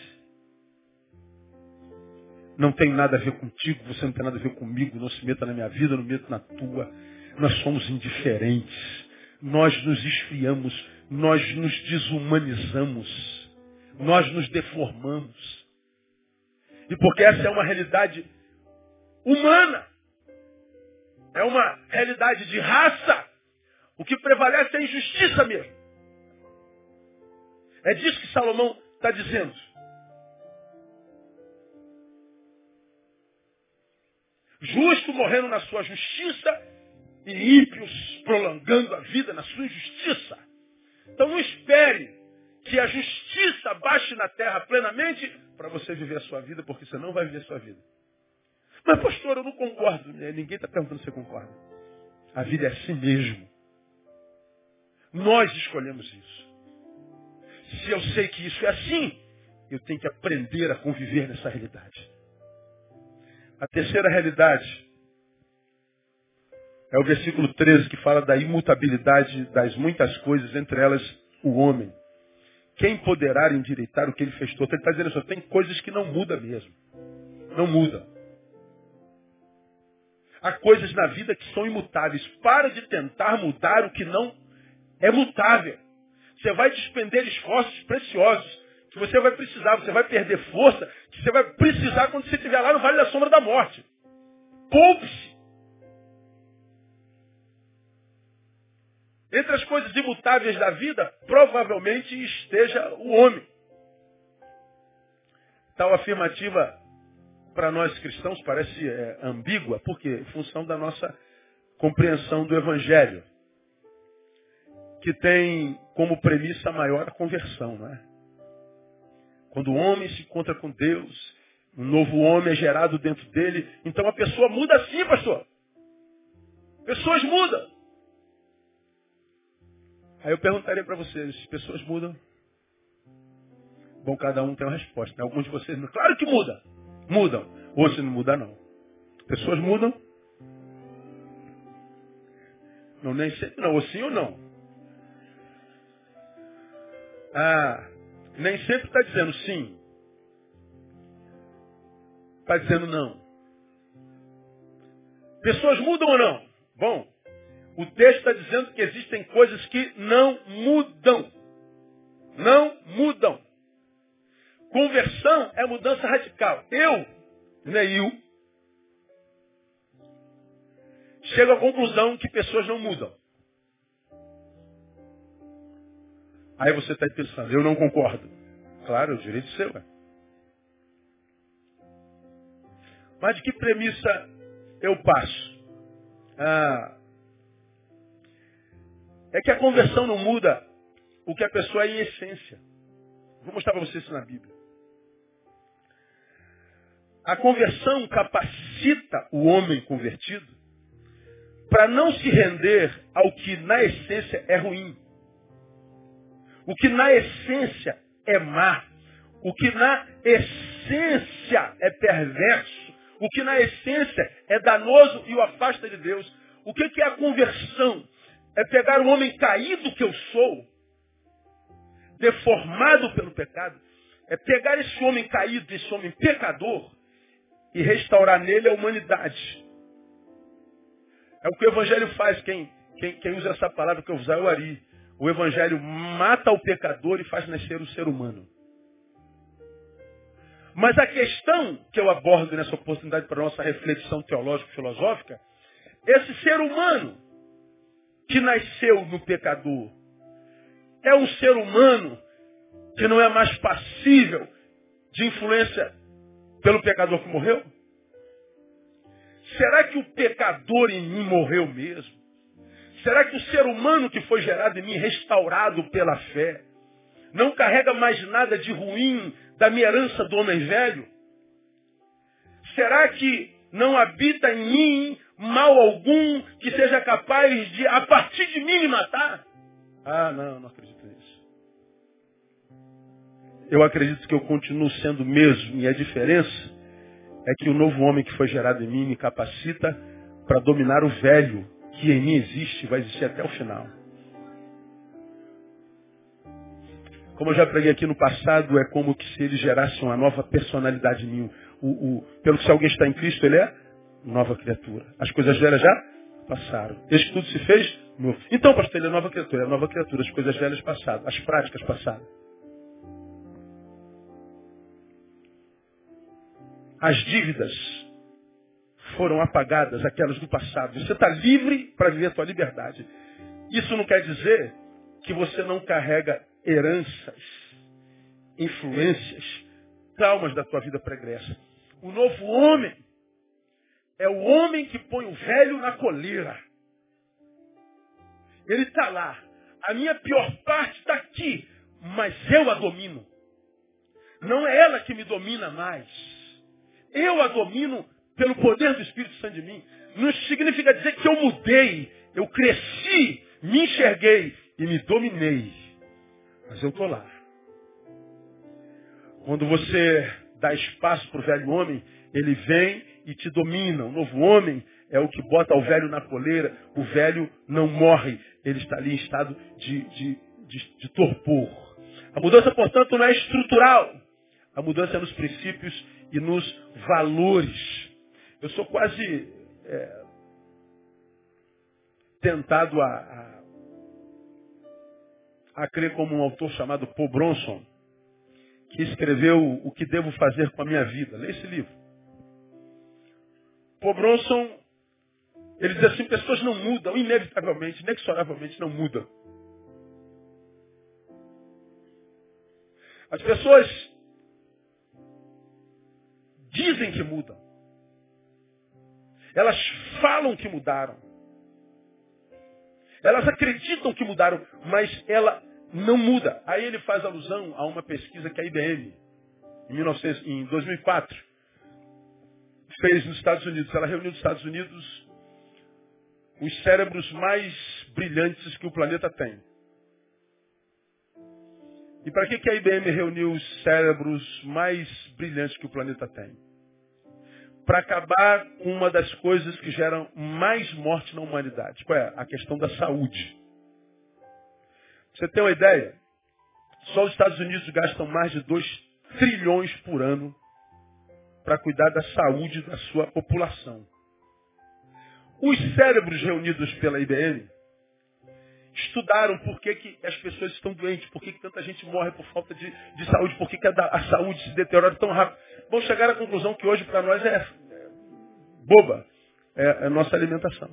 Não tem nada a ver contigo, você não tem nada a ver comigo, não se meta na minha vida, não meta na tua. Nós somos indiferentes. Nós nos esfriamos nós nos desumanizamos, nós nos deformamos. E porque essa é uma realidade humana, é uma realidade de raça, o que prevalece é a injustiça mesmo. É disso que Salomão está dizendo. Justo morrendo na sua justiça e ímpios prolongando a vida na sua injustiça. Então não espere que a justiça baixe na terra plenamente para você viver a sua vida, porque você não vai viver a sua vida. Mas, pastor, eu não concordo. Né? Ninguém está perguntando se você concorda. A vida é assim mesmo. Nós escolhemos isso. Se eu sei que isso é assim, eu tenho que aprender a conviver nessa realidade. A terceira realidade é o versículo 13 que fala da imutabilidade das muitas coisas, entre elas o homem. Quem poderá endireitar o que ele fez todo? Ele está dizendo assim, tem coisas que não mudam mesmo. Não muda. Há coisas na vida que são imutáveis. Para de tentar mudar o que não é mutável. Você vai despender esforços preciosos que você vai precisar, você vai perder força, que você vai precisar quando você estiver lá no Vale da Sombra da Morte. Poupe-se. Entre as coisas imutáveis da vida, provavelmente esteja o homem. Tal afirmativa, para nós cristãos, parece é, ambígua, porque em função da nossa compreensão do Evangelho, que tem como premissa maior a conversão, não é? Quando o homem se encontra com Deus, um novo homem é gerado dentro dele, então a pessoa muda sim, pastor. Pessoas mudam. Aí eu perguntaria para vocês, pessoas mudam? Bom, cada um tem uma resposta. Né? Alguns de vocês, claro que muda. Mudam. Ou se não muda, não. Pessoas mudam. Não, nem sempre não. Ou sim ou não. Ah, nem sempre está dizendo sim. Está dizendo não. Pessoas mudam ou não? Bom, o texto está dizendo que existem coisas que não mudam. Não mudam. Conversão é mudança radical. Eu, Neil, chego à conclusão que pessoas não mudam. Aí você está pensando, eu não concordo. Claro, é o direito seu. É. Mas de que premissa eu passo? Ah, é que a conversão não muda o que a pessoa é em essência. Vou mostrar para vocês isso na Bíblia. A conversão capacita o homem convertido para não se render ao que na essência é ruim. O que na essência é má. O que na essência é perverso. O que na essência é danoso e o afasta de Deus. O que é a conversão? É pegar o homem caído que eu sou, deformado pelo pecado, é pegar esse homem caído, esse homem pecador, e restaurar nele a humanidade. É o que o Evangelho faz. Quem, quem, quem usa essa palavra que eu usar é o Ari. O Evangelho mata o pecador e faz nascer o ser humano. Mas a questão que eu abordo nessa oportunidade para a nossa reflexão teológico-filosófica, esse ser humano que nasceu no pecador, é um ser humano que não é mais passível de influência pelo pecador que morreu? Será que o pecador em mim morreu mesmo? Será que o ser humano que foi gerado em mim, restaurado pela fé, não carrega mais nada de ruim da minha herança do homem velho? Será que não habita em mim mal algum que seja capaz de, a partir de mim, me matar? Ah, não, não acredito nisso. Eu acredito que eu continuo sendo mesmo, e a diferença é que o novo homem que foi gerado em mim me capacita para dominar o velho que em mim existe, vai existir até o final. Como eu já preguei aqui no passado, é como que se ele gerasse uma nova personalidade em mim. O, o, pelo que se alguém está em Cristo, ele é nova criatura. As coisas velhas já passaram. Desde que tudo se fez novo. Então, pastor, ele é nova criatura, é nova criatura. As coisas velhas passaram, as práticas passaram. As dívidas foram apagadas, aquelas do passado. Você está livre para viver a sua liberdade. Isso não quer dizer que você não carrega heranças, influências, traumas da tua vida pregressa. O novo homem é o homem que põe o velho na coleira. Ele está lá. A minha pior parte está aqui, mas eu a domino. Não é ela que me domina mais. Eu a domino pelo poder do Espírito Santo de mim. Não significa dizer que eu mudei, eu cresci, me enxerguei e me dominei. Mas eu estou lá. Quando você dá espaço para o velho homem, ele vem e te domina. O novo homem é o que bota o velho na coleira. O velho não morre. Ele está ali em estado de, de, de, de torpor. A mudança, portanto, não é estrutural. A mudança é nos princípios e nos valores. Eu sou quase é, tentado a, a, a crer como um autor chamado Paul Bronson, que escreveu O que Devo Fazer com a Minha Vida. Lê esse livro. Paul Bronson, ele diz assim, pessoas não mudam, inevitavelmente, inexoravelmente não mudam. As pessoas dizem que mudam. Elas falam que mudaram. Elas acreditam que mudaram, mas ela não muda. Aí ele faz alusão a uma pesquisa que a IBM, em, 19, em 2004, fez nos Estados Unidos. Ela reuniu nos Estados Unidos os cérebros mais brilhantes que o planeta tem. E para que, que a IBM reuniu os cérebros mais brilhantes que o planeta tem? Para acabar com uma das coisas que geram mais morte na humanidade. Qual é? A questão da saúde. Você tem uma ideia? Só os Estados Unidos gastam mais de 2 trilhões por ano para cuidar da saúde da sua população. Os cérebros reunidos pela IBM estudaram por que, que as pessoas estão doentes, por que, que tanta gente morre por falta de, de saúde, por que, que a, a, saúde se deteriora tão rápido. Vão chegar à conclusão que hoje para nós é, é boba, é, é a nossa alimentação.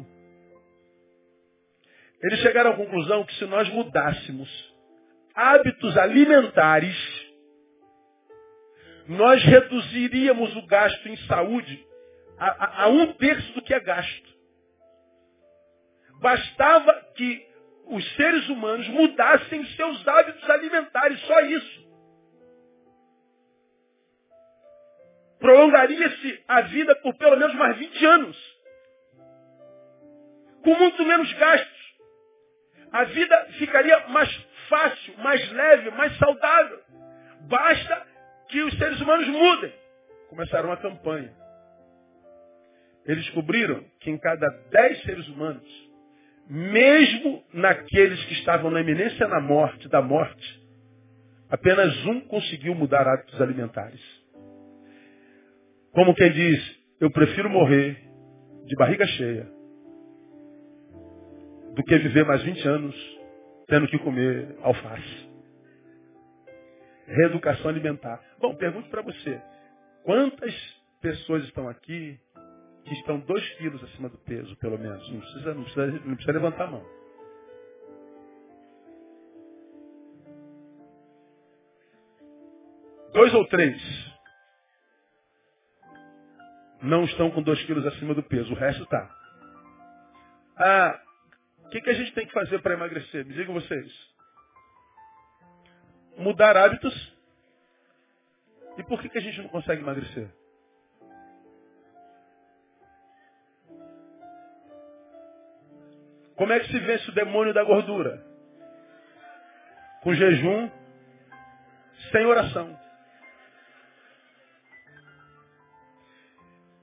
Eles chegaram à conclusão que se nós mudássemos hábitos alimentares, nós reduziríamos o gasto em saúde a, a, a um terço do que é gasto. Bastava que os seres humanos mudassem seus hábitos alimentares, só isso. Prolongaria-se a vida por pelo menos mais 20 anos. Com muito menos gastos. A vida ficaria mais fácil, mais leve, mais saudável. Basta que os seres humanos mudem. Começaram a campanha. Eles descobriram que em cada 10 seres humanos, mesmo naqueles que estavam na iminência da morte, da morte, apenas um conseguiu mudar hábitos alimentares. Como quem diz, eu prefiro morrer de barriga cheia do que viver mais 20 anos tendo que comer alface. Reeducação alimentar. Bom, pergunto para você, quantas pessoas estão aqui que estão dois quilos acima do peso, pelo menos. Não precisa, não precisa, não precisa levantar a mão. Dois ou três não estão com dois quilos acima do peso, o resto está. Ah, o que, que a gente tem que fazer para emagrecer? Me digam vocês. Mudar hábitos. E por que, que a gente não consegue emagrecer? Como é que se vence o demônio da gordura? Com jejum, sem oração.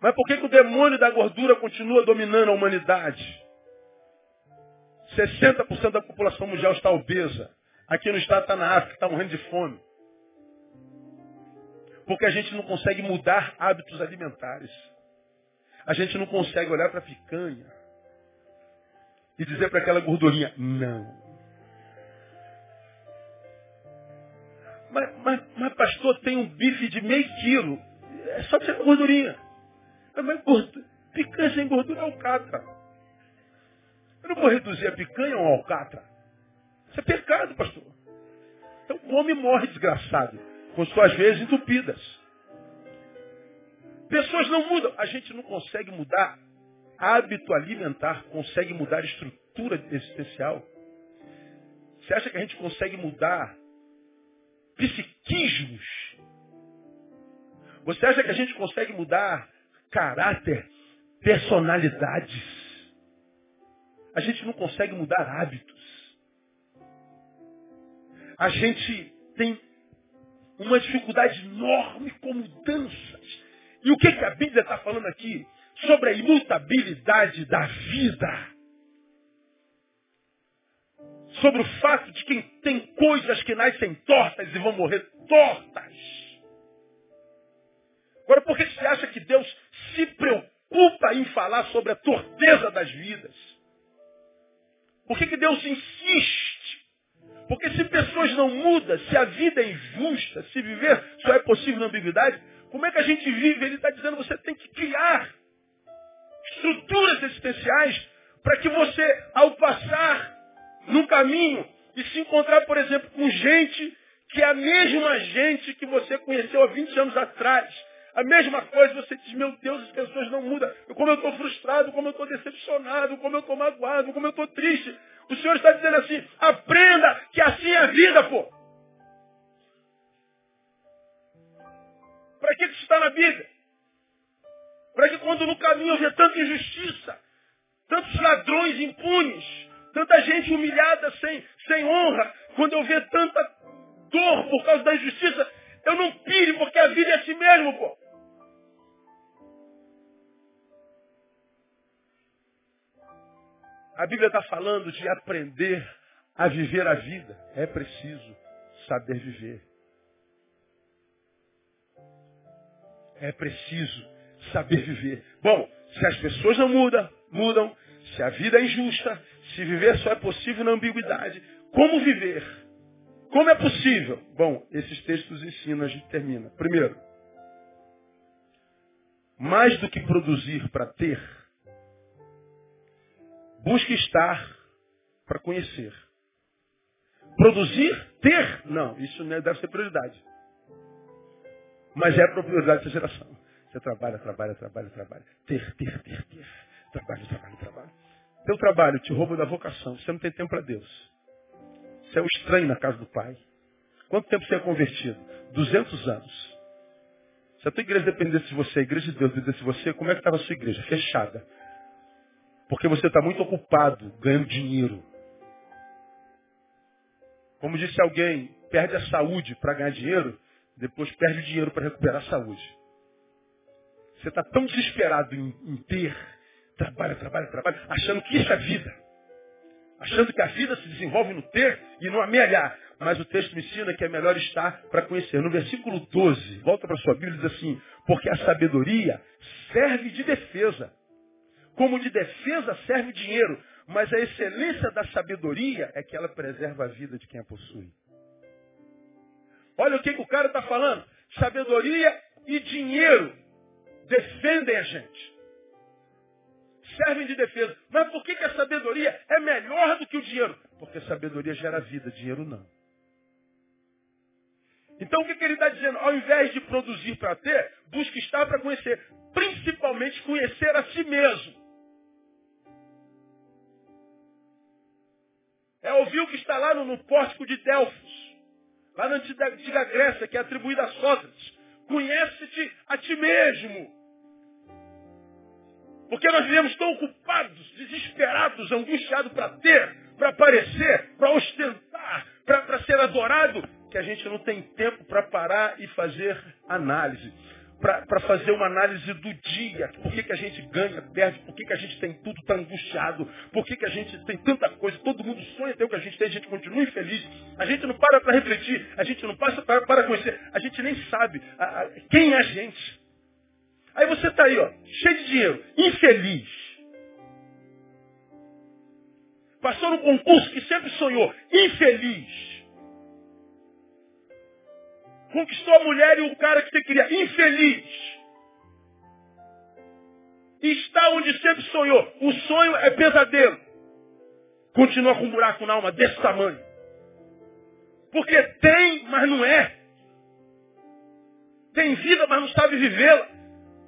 Mas por que, que o demônio da gordura continua dominando a humanidade? 60% da população mundial está obesa. Aqui no estado está na África, está morrendo de fome. Porque a gente não consegue mudar hábitos alimentares. A gente não consegue olhar para a picanha e dizer para aquela gordurinha, não. Mas, mas, mas, pastor, tem um bife de meio quilo. É só tirar gordurinha. Mas gordura, picanha sem gordura é alcatra. Eu não vou reduzir a picanha um alcatra. Isso é pecado, pastor. Então come e morre, desgraçado. Com suas vezes entupidas. Pessoas não mudam. A gente não consegue mudar hábito alimentar consegue mudar estrutura existencial? Você acha que a gente consegue mudar psiquismos? Você acha que a gente consegue mudar caráter, personalidades? A gente não consegue mudar hábitos. A gente tem uma dificuldade enorme com mudanças. E o que, que a Bíblia está falando aqui? sobre a imutabilidade da vida. Sobre o fato de que tem coisas que nascem tortas e vão morrer tortas. Agora, por que você acha que Deus se preocupa em falar sobre a torteza das vidas? Por que, que Deus insiste? Porque se pessoas não mudam, se a vida é injusta, se viver só é possível na ambiguidade, como é que a gente vive? Ele está dizendo você tem que criar estruturas existenciais para que você, ao passar num caminho e se encontrar, por exemplo, com gente que é a mesma gente que você conheceu há 20 anos atrás, a mesma coisa, você diz, meu Deus, as pessoas não mudam. Como eu estou frustrado, como eu estou decepcionado, como eu estou magoado, como eu estou triste. O Senhor está dizendo assim, aprenda que assim é a vida, pô. Para que isso está na Bíblia? Para que quando no caminho houver tanta injustiça, tantos ladrões impunes, tanta gente humilhada sem, sem honra, quando eu ver tanta dor por causa da injustiça, eu não pire, porque a vida é assim mesmo, pô. A Bíblia está falando de aprender a viver a vida. É preciso saber viver. É preciso saber viver. Bom, se as pessoas não mudam, mudam, se a vida é injusta, se viver só é possível na ambiguidade, como viver? Como é possível? Bom, esses textos ensinam, a gente termina. Primeiro, mais do que produzir para ter, busque estar para conhecer. Produzir, ter, não, isso não deve ser prioridade. Mas é a prioridade dessa geração. Você trabalha, trabalha, trabalha, trabalha. Ter, ter, ter, ter. Trabalho, trabalho, trabalho. Teu trabalho te rouba da vocação. Você não tem tempo para Deus. Você é um estranho na casa do Pai. Quanto tempo você é convertido? 200 anos. Se a tua igreja dependesse de você, a igreja de Deus dependesse de você, como é que estava a sua igreja? Fechada. Porque você está muito ocupado ganhando dinheiro. Como disse alguém, perde a saúde para ganhar dinheiro, depois perde o dinheiro para recuperar a saúde. Você está tão desesperado em, em ter, trabalha, trabalha, trabalha, achando que isso é vida. Achando que a vida se desenvolve no ter e no amealhar. Mas o texto me ensina que é melhor estar para conhecer. No versículo 12, volta para sua Bíblia e diz assim, porque a sabedoria serve de defesa. Como de defesa serve o dinheiro. Mas a excelência da sabedoria é que ela preserva a vida de quem a possui. Olha o que, que o cara está falando. Sabedoria e dinheiro defendem a gente. Servem de defesa. Mas por que, que a sabedoria é melhor do que o dinheiro? Porque sabedoria gera vida, dinheiro não. Então o que, que ele está dizendo? Ao invés de produzir para ter, busque estar para conhecer. Principalmente conhecer a si mesmo. É ouvir o que está lá no, no pórtico de Delfos, lá na antiga, antiga Grécia, que é atribuída a Sócrates. Conhece-te a ti mesmo. Porque nós vivemos tão ocupados, desesperados, angustiados para ter, para aparecer, para ostentar, para ser adorado, que a gente não tem tempo para parar e fazer análise para fazer uma análise do dia. Por que, que a gente ganha, perde, por que, que a gente tem tudo tão angustiado, por que, que a gente tem tanta coisa, todo mundo sonha ter o que a gente tem, a gente continua infeliz. A gente não para para refletir, a gente não passa para, para conhecer, a gente nem sabe a, a, quem é a gente. Aí você está aí, ó, cheio de dinheiro, infeliz. Passou no concurso que sempre sonhou, infeliz Conquistou a mulher e o cara que você queria. Infeliz. Está onde sempre sonhou. O sonho é pesadelo. Continua com um buraco na alma desse tamanho. Porque tem, mas não é. Tem vida, mas não sabe vivê-la.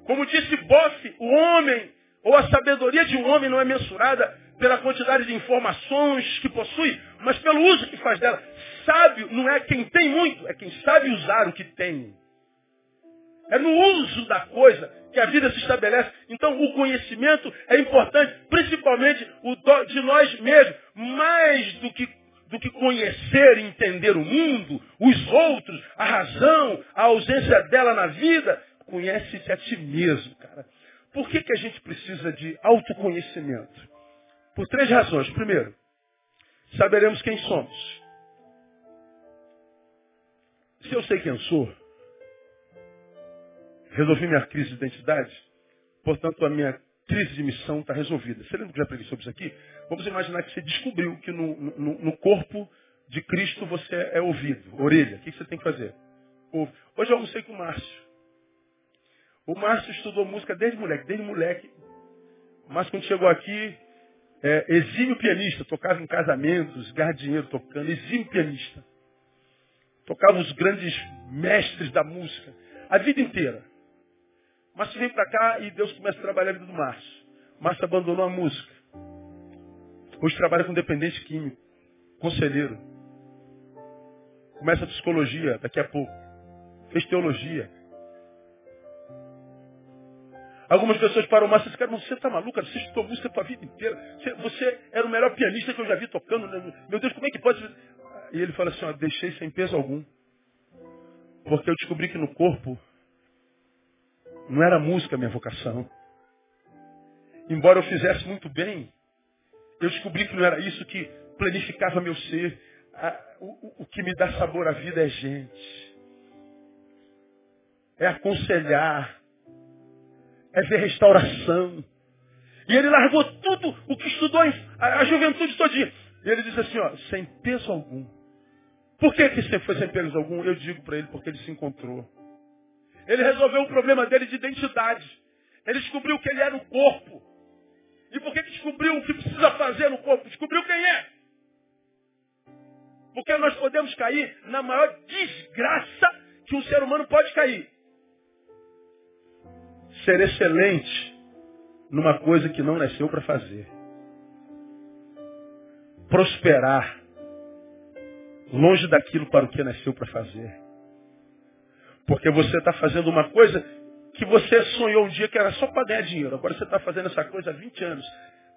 Como disse Boff, o homem, ou a sabedoria de um homem não é mensurada pela quantidade de informações que possui, mas pelo uso que faz dela. Sábio não é quem tem muito, é quem sabe usar o que tem. É no uso da coisa que a vida se estabelece. Então o conhecimento é importante, principalmente o de nós mesmos, mais do que, do que conhecer e entender o mundo, os outros, a razão, a ausência dela na vida. Conhece-te a ti mesmo, cara. Por que, que a gente precisa de autoconhecimento? Por três razões. Primeiro, saberemos quem somos. Se eu sei quem sou, resolvi minha crise de identidade, portanto a minha crise de missão está resolvida. Você lembra que já preguei sobre isso aqui? Vamos imaginar que você descobriu que no, no, no corpo de Cristo você é ouvido, orelha. O que você tem que fazer? Ouve. Hoje eu almocei com o Márcio. O Márcio estudou música desde moleque, desde moleque. O Márcio quando chegou aqui, é, exímio pianista, tocava em casamentos, ganhava dinheiro tocando, exímio pianista. Tocava os grandes mestres da música, a vida inteira. Márcio vem para cá e Deus começa a trabalhar a vida do Márcio. Márcio abandonou a música. Hoje trabalha com dependente químico, conselheiro. Começa a psicologia daqui a pouco. Fez teologia. Algumas pessoas param mais e cara, você está maluco, você estudou música a tua vida inteira. Você, você, era o melhor pianista que eu já vi tocando. Né? Meu Deus, como é que pode? E ele fala assim, ó, deixei sem peso algum. Porque eu descobri que no corpo não era música a minha vocação. Embora eu fizesse muito bem, eu descobri que não era isso que planificava meu ser. o, o que me dá sabor à vida é gente. É aconselhar. É ver restauração. E ele largou tudo o que estudou a, juventude todinha. E ele diz assim, ó, sem peso algum. Por que, que sempre foi sem peso algum? Eu digo para ele, porque ele se encontrou. Ele resolveu o problema dele de identidade. Ele descobriu que ele é no corpo. E por que descobriu o que precisa fazer no corpo? Descobriu quem é. Porque nós podemos cair na maior desgraça que um ser humano pode cair. Ser excelente numa coisa que não nasceu para fazer. Prosperar longe daquilo para o que nasceu para fazer. Porque você está fazendo uma coisa que você sonhou um dia que era só para ganhar dinheiro. Agora você está fazendo essa coisa há 20 anos.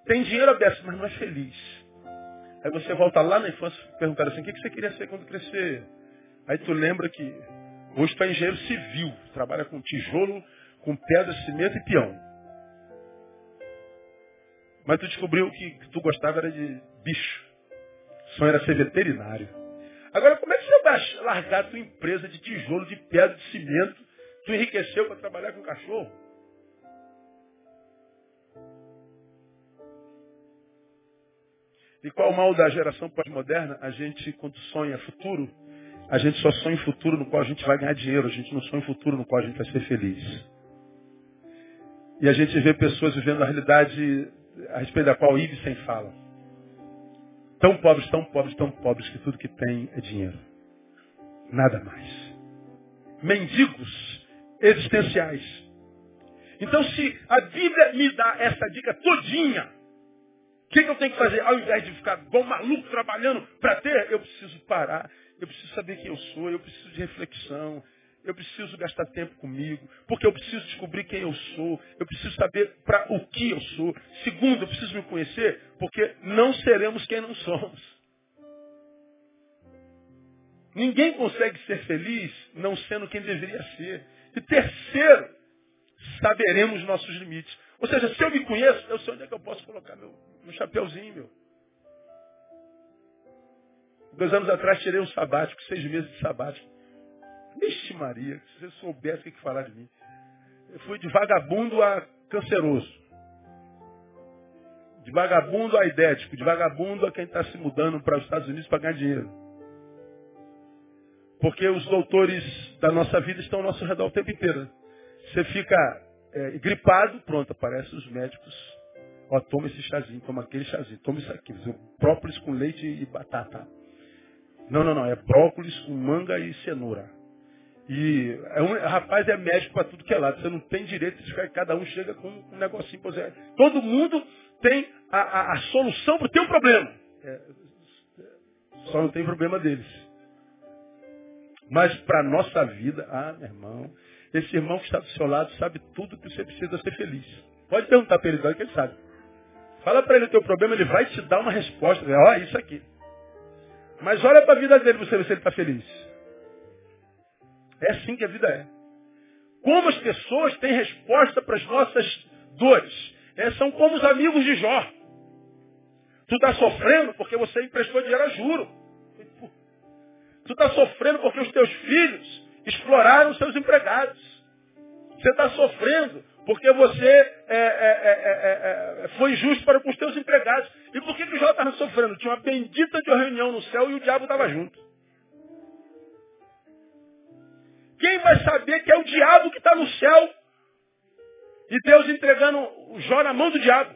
Tem dinheiro aberto, mas não é feliz. Aí você volta lá na infância e pergunta assim, o que você queria ser quando crescer? Aí tu lembra que hoje tu é engenheiro civil, trabalha com tijolo, com pedra, cimento e peão. Mas tu descobriu que tu gostava era de bicho. O sonho era ser veterinário. Agora, como é que você vai largar a tua empresa de tijolo, de pedra, de cimento? Tu enriqueceu para trabalhar com cachorro? E qual o mal da geração pós-moderna? A gente, quando sonha futuro, a gente só sonha futuro no qual a gente vai ganhar dinheiro. A gente não sonha futuro no qual a gente vai ser feliz. E a gente vê pessoas vivendo a realidade a respeito da qual Ibsen fala. Tão pobres, tão pobres, tão pobres que tudo que tem é dinheiro. Nada mais. Mendigos existenciais. Então, se a Bíblia me dá essa dica todinha, o que, que, eu tenho que fazer? Ao invés de ficar igual maluco trabalhando para ter, eu preciso parar, eu preciso saber quem eu sou, eu preciso de reflexão, eu preciso gastar tempo comigo, porque eu preciso descobrir quem eu sou, eu preciso saber para o que eu sou. Segundo, eu preciso me conhecer, porque não seremos quem não somos. Ninguém consegue ser feliz não sendo quem deveria ser. E terceiro, saberemos nossos limites. Ou seja, se eu me conheço, eu sei onde é que eu posso colocar meu, meu chapéuzinho, meu. Dois anos atrás tirei um sabático, seis meses de sabático. Vixe Maria, se você soubesse o que, falar de mim. Eu fui de vagabundo a canceroso. De vagabundo a idético. De vagabundo a quem está se mudando para os Estados Unidos para ganhar dinheiro. Porque os doutores da nossa vida estão ao nosso redor o tempo inteiro. Você fica é, gripado, pronto, aparecem os médicos. Ó, toma esse chazinho, toma aquele chazinho, toma isso aqui. Própolis com leite e batata. Não, não, não. É brócolis com manga e cenoura. E é um, rapaz é médico para tudo que é lado. Você não tem direito de ficar, cada um chega com um negocinho. Pois é. Todo mundo tem a, a, a solução para o teu problema. É, só não tem problema deles. Mas para a nossa vida, ah, meu irmão, esse irmão que está do seu lado sabe tudo que você precisa ser feliz. Pode perguntar para ele, que ele sabe. Fala para ele o teu problema, ele vai te dar uma resposta. Ó, oh, isso aqui. Mas olha para a vida dele para você ver se ele está feliz. É assim que a vida é. Como as pessoas têm resposta para as nossas dores. É, são como os amigos de Jó. Tu está sofrendo porque você emprestou dinheiro a juro. Tu está sofrendo porque os teus filhos exploraram os seus empregados. Você está sofrendo porque você é, é, é, foi injusto para com os teus empregados. E por que, que o Jó estava sofrendo? Tinha uma bendita de uma reunião no céu e o diabo estava junto. Quem vai saber que é o diabo que está no céu? E Deus entregando o Jó na mão do diabo.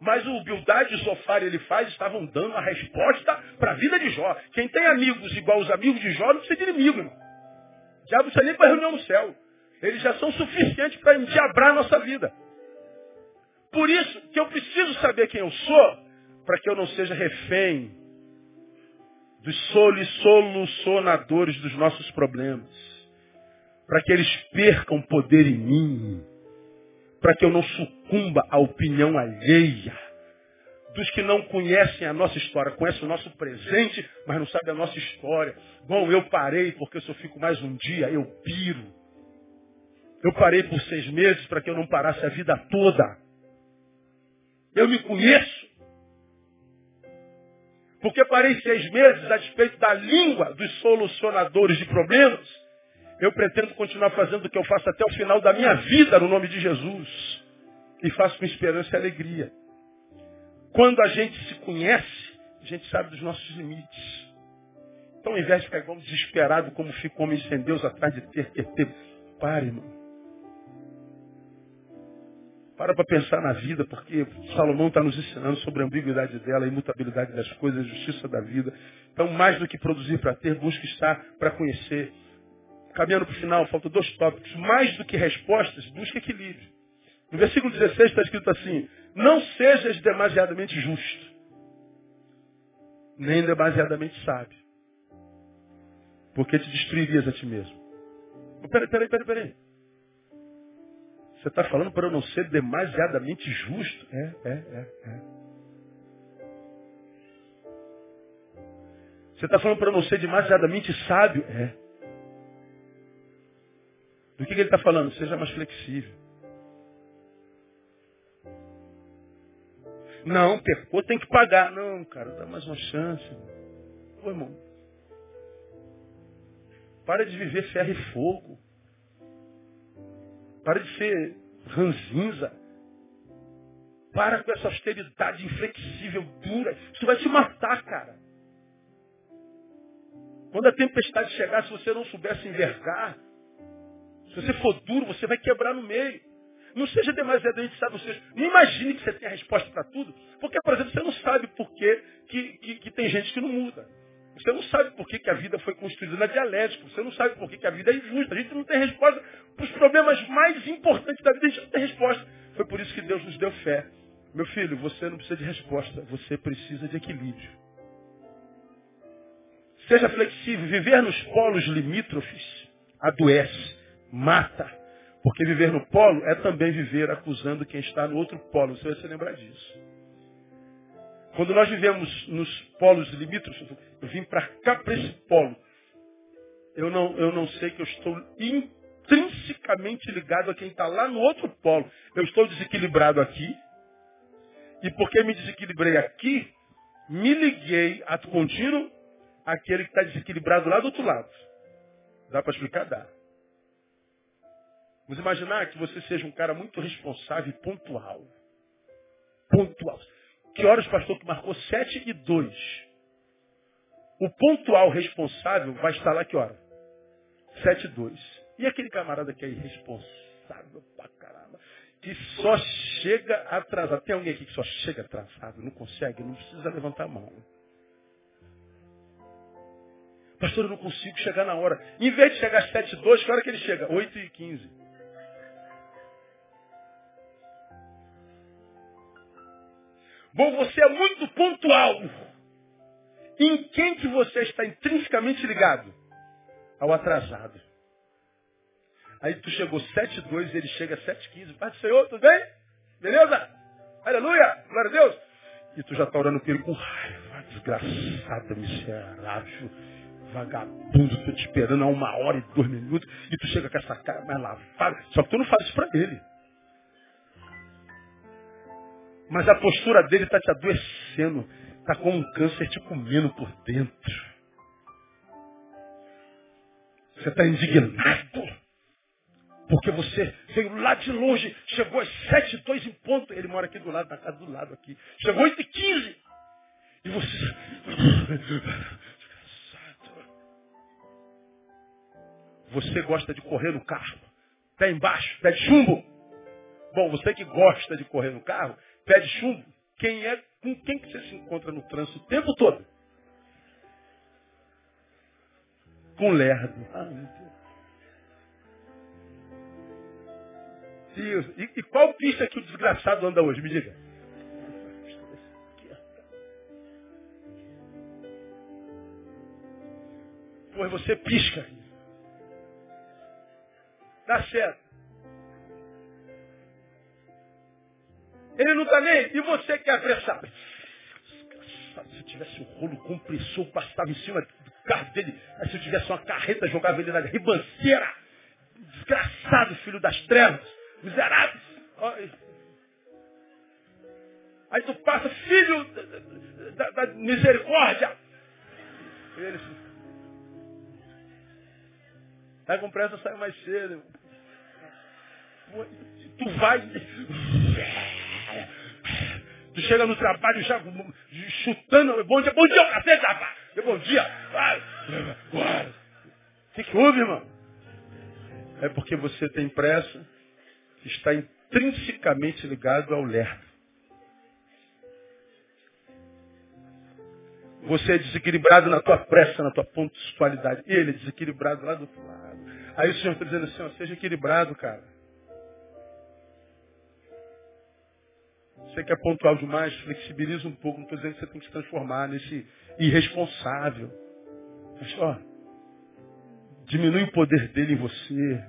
Mas o Bildade e Sofar ele faz estavam dando a resposta para a vida de Jó. Quem tem amigos igual os amigos de Jó não precisa de inimigo. Irmão. O diabo precisa nem para reunião no céu. Eles já são suficientes para endiabrar a nossa vida. Por isso que eu preciso saber quem eu sou, para que eu não seja refém dos solucionadores dos nossos problemas. Para que eles percam poder em mim. Para que eu não sucumba à opinião alheia. dos que não conhecem a nossa história. Conhecem o nosso presente, mas não sabem a nossa história. Bom, eu parei porque se eu fico mais um dia, eu piro. Eu parei por seis meses para que eu não parasse a vida toda. Eu me conheço. Porque parei seis meses a despeito da língua dos solucionadores de problemas. Eu pretendo continuar fazendo o que eu faço até o final da minha vida, no nome de Jesus. E faço com esperança e alegria. Quando a gente se conhece, a gente sabe dos nossos limites. Então, ao invés de ficar igual desesperado, como ficou homem sem Deus atrás de ter, ter, ter, pare, irmão. Para para pensar na vida, porque Salomão está nos ensinando sobre a ambiguidade dela, a imutabilidade das coisas, a justiça da vida. Então, mais do que produzir para ter, busque estar para conhecer. Caminhando para o final, faltam dois tópicos. Mais do que respostas, busque equilíbrio. No versículo 16 está escrito assim: Não sejas demasiadamente justo, nem demasiadamente sábio, porque te destruirias a ti mesmo. Peraí, peraí, peraí, peraí. Você está falando para eu não ser demasiadamente justo? É, é, é, é. Você está falando para eu não ser demasiadamente sábio? É. Do que, que ele está falando? Seja mais flexível. Não, pecou, tem que pagar. Não, cara, dá mais uma chance. Pô, irmão. Para de viver ferro e fogo. Para de ser ranzinza. Para com essa austeridade inflexível, dura. Isso vai te matar, cara. Quando a tempestade chegar, se você não souber se envergar, se você for duro, você vai quebrar no meio. Não seja demasiadamente sábio. Seja, não imagine que você tem a resposta para tudo. Porque, por exemplo, você não sabe por que, que, que, que tem gente que não muda. Você não sabe por que, que a vida foi construída na dialética. Você não sabe por que, que a vida é injusta. A gente não tem resposta para os problemas mais importantes da vida. A gente não tem resposta. Foi por isso que Deus nos deu fé. Meu filho, você não precisa de resposta. Você precisa de equilíbrio. Seja flexível. Viver nos polos limítrofes adoece, mata, porque viver no polo é também viver acusando quem está no outro polo. Você vai se lembrar disso. Quando nós vivemos nos polos limítrofes, eu vim para cá, para esse polo. Eu não, eu não sei que eu estou intrinsecamente ligado a quem está lá no outro polo. Eu estou desequilibrado aqui. E porque me desequilibrei aqui, me liguei a contínuo àquele que está desequilibrado lá do outro lado. Dá para explicar? Dá. Vamos imaginar que você seja um cara muito responsável e pontual. Pontual. Que horas, pastor, que marcou 7 e 2? O pontual responsável vai estar lá que hora? 7 e 2. E aquele camarada que é irresponsável pra caramba, que só chega atrasado. Tem alguém aqui que só chega atrasado, não consegue, não precisa levantar a mão. Pastor, eu não consigo chegar na hora. Em vez de chegar às 7 e 2, que hora que ele chega? 8 e 15. Bom, você é muito pontual. Em quem que você está intrinsecamente ligado? Ao atrasado. Aí tu chegou 7,2 e ele chega 7,15. Pai do Senhor, tudo bem? Beleza? Aleluia! Glória a Deus! E tu já está orando por ele com raiva, desgraçada, miserável, vagabundo, estou te esperando há uma hora e dois minutos, e tu chega com essa cara mais lavada. Só que tu não faz isso para ele. Mas a postura dele está te adoecendo. Está com um câncer te comendo por dentro. Você está indignado. Porque você veio lá de longe, chegou às sete dois em ponto. Ele mora aqui do lado, na casa do lado aqui. Chegou às quinze. E você... Você gosta de correr no carro. Pé embaixo, pé de chumbo. Bom, você que gosta de correr no carro, pé de chumbo, quem é, com quem que você se encontra no trânsito o tempo todo? Com lerdo. Ah, Deus. E, e qual pista que o desgraçado anda hoje? Me diga. Pois você pisca. Dá certo. Ele não está nem. E você quer apressar. Se eu tivesse um rolo compressor, passava em cima do carro dele. Se eu tivesse uma carreta, jogava ele na ribanceira. Desgraçado, filho das trevas. Miserável. Aí tu passa, filho da, da, da misericórdia. Ele Sai com pressa, sai mais cedo. Tu vai. Tu chega no trabalho já chutando. Bom dia, bom dia, cacete, rapaz. Bom dia. O que, que houve, irmão? É porque você tem pressa, está intrinsecamente ligado ao lerdo. Você é desequilibrado na tua pressa, na tua pontualidade. Ele é desequilibrado lá do outro lado. Aí o Senhor está dizendo assim, ó, seja equilibrado, cara. Você quer pontual demais, flexibiliza um pouco. Não estou dizendo que você tem que se transformar nesse irresponsável. Mas, ó, diminui o poder dele em você.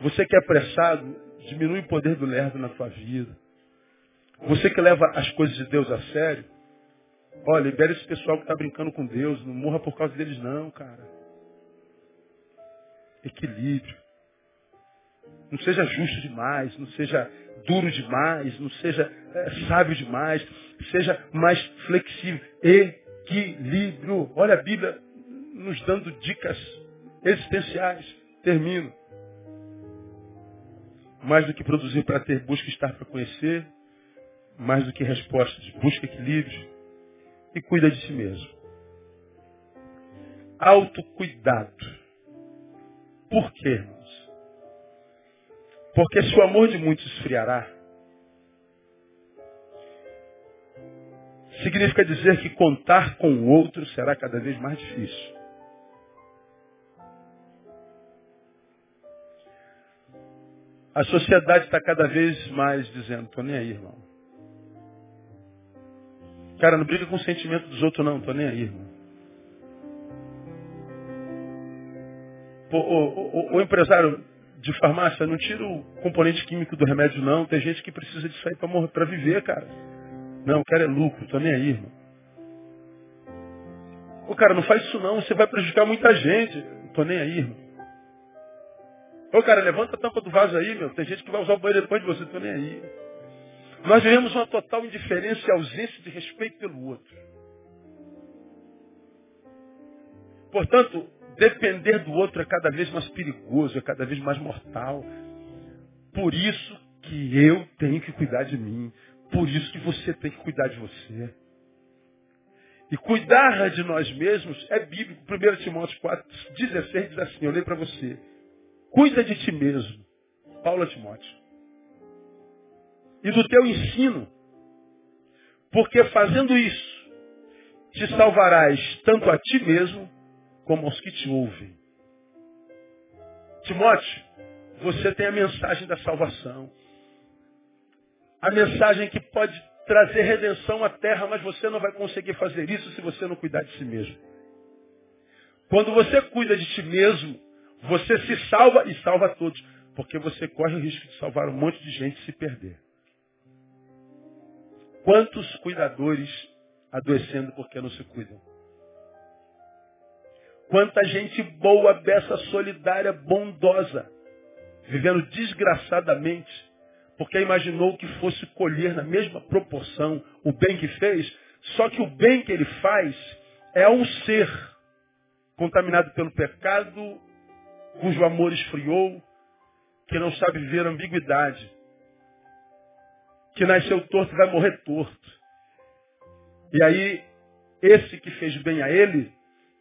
Você que é apressado, diminui o poder do lerdo na tua vida. Você que leva as coisas de Deus a sério, Olha, libera esse pessoal que está brincando com Deus. Não morra por causa deles, não, cara. Equilíbrio. Não seja justo demais, não seja duro demais, não seja é, sábio demais. Seja mais flexível. Equilíbrio. Olha a Bíblia nos dando dicas existenciais. Termino. Mais do que produzir para ter, busca estar para conhecer. Mais do que respostas, busca equilíbrio e cuida de si mesmo. Autocuidado. Por quê, irmãos? Porque se o amor de muitos esfriará, significa dizer que contar com o outro será cada vez mais difícil. A sociedade está cada vez mais dizendo, estou nem aí, irmão. Cara, não briga com o sentimento dos outros, não. Tô nem aí, irmão. O, o, o, o, empresário de farmácia não tira o componente químico do remédio, não. Tem gente que precisa disso aí para viver, cara. Não, o cara é lucro, tô nem aí, irmão. Ô, cara, não faz isso não, você vai prejudicar muita gente. Tô nem aí, irmão. Ô, cara, levanta a tampa do vaso aí, meu. Tem gente que vai usar o banheiro depois de você, tô nem aí. Nós vivemos uma total indiferença e ausência de respeito pelo outro. Portanto, depender do outro é cada vez mais perigoso, é cada vez mais mortal. Por isso que eu tenho que cuidar de mim. Por isso que você tem que cuidar de você. E cuidar de nós mesmos é bíblico. 1 Timóteo 4, 16 diz assim, eu leio para você. Cuida de ti mesmo. Paulo Timóteo e do teu ensino. Porque fazendo isso, te salvarás tanto a ti mesmo como aos que te ouvem. Timóteo, você tem a mensagem da salvação. A mensagem que pode trazer redenção à terra, mas você não vai conseguir fazer isso se você não cuidar de si mesmo. Quando você cuida de ti mesmo, você se salva e salva todos. Porque você corre o risco de salvar um monte de gente e se perder. Quantos cuidadores adoecendo porque não se cuidam? Quanta gente boa, beça, solidária, bondosa, vivendo desgraçadamente, porque imaginou que fosse colher na mesma proporção o bem que fez, só que o bem que ele faz é um ser contaminado pelo pecado, cujo amor esfriou, que não sabe viver ambiguidade que nasceu torto vai morrer torto. E aí, esse que fez bem a ele,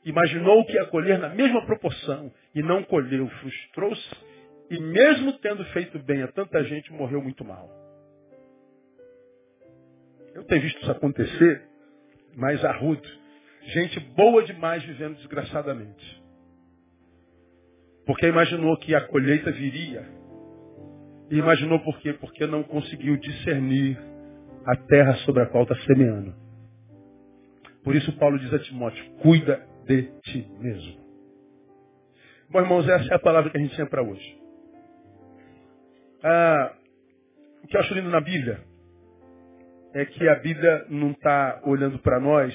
imaginou que ia colher na mesma proporção e não colheu, frustrou-se e mesmo tendo feito bem a tanta gente, morreu muito mal. Eu tenho visto isso acontecer, mas arrudo. Gente boa demais vivendo desgraçadamente. Porque imaginou que a colheita viria e imaginou por quê? Porque não conseguiu discernir a terra sobre a qual está semeando. Por isso Paulo diz a Timóteo, cuida de ti mesmo. Bom, irmãos, essa é a palavra que a gente tinha para hoje. Ah, o que eu acho lindo na Bíblia é que a Bíblia não está olhando para nós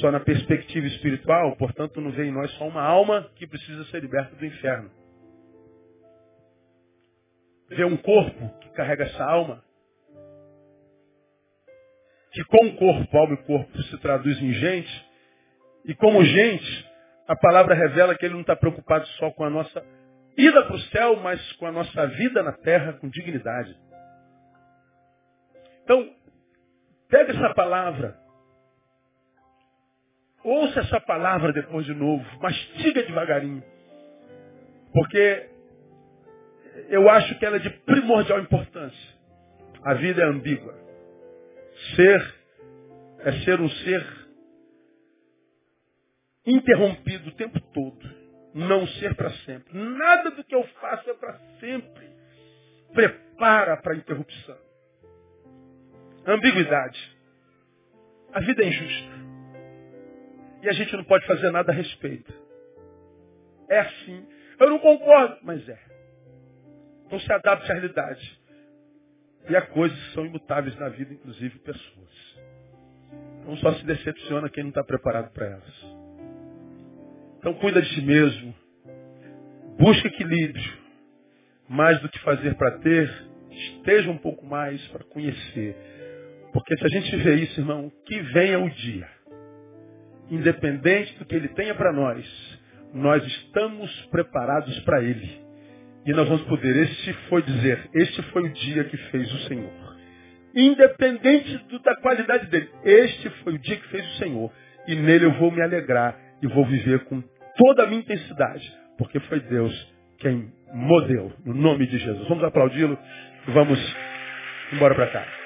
só na perspectiva espiritual, portanto não vê em nós só uma alma que precisa ser liberta do inferno. Vê um corpo que carrega essa alma, que com o corpo, alma e corpo se traduz em gente, e como gente, a palavra revela que ele não está preocupado só com a nossa ida para o céu, mas com a nossa vida na terra com dignidade. Então, pega essa palavra, ouça essa palavra depois de novo, mastiga devagarinho, porque eu acho que ela é de primordial importância. A vida é ambígua. Ser é ser um ser interrompido o tempo todo. Não ser para sempre. Nada do que eu faço é para sempre. Prepara para a interrupção. Ambiguidade. A vida é injusta. E a gente não pode fazer nada a respeito. É assim. Eu não concordo, mas é. Não se adapte à realidade. E há coisas que são imutáveis na vida, inclusive pessoas. Então só se decepciona quem não está preparado para elas. Então cuida de si mesmo. Busca equilíbrio. Mais do que fazer para ter, esteja um pouco mais para conhecer. Porque se a gente vê isso, irmão, que venha o dia. Independente do que ele tenha para nós, nós estamos preparados para ele. E nós vamos poder, este foi dizer, este foi o dia que fez o Senhor. Independente do, da qualidade dele, este foi o dia que fez o Senhor. E nele eu vou me alegrar e vou viver com toda a minha intensidade, porque foi Deus quem modelo, no nome de Jesus. Vamos aplaudi-lo e vamos embora para cá.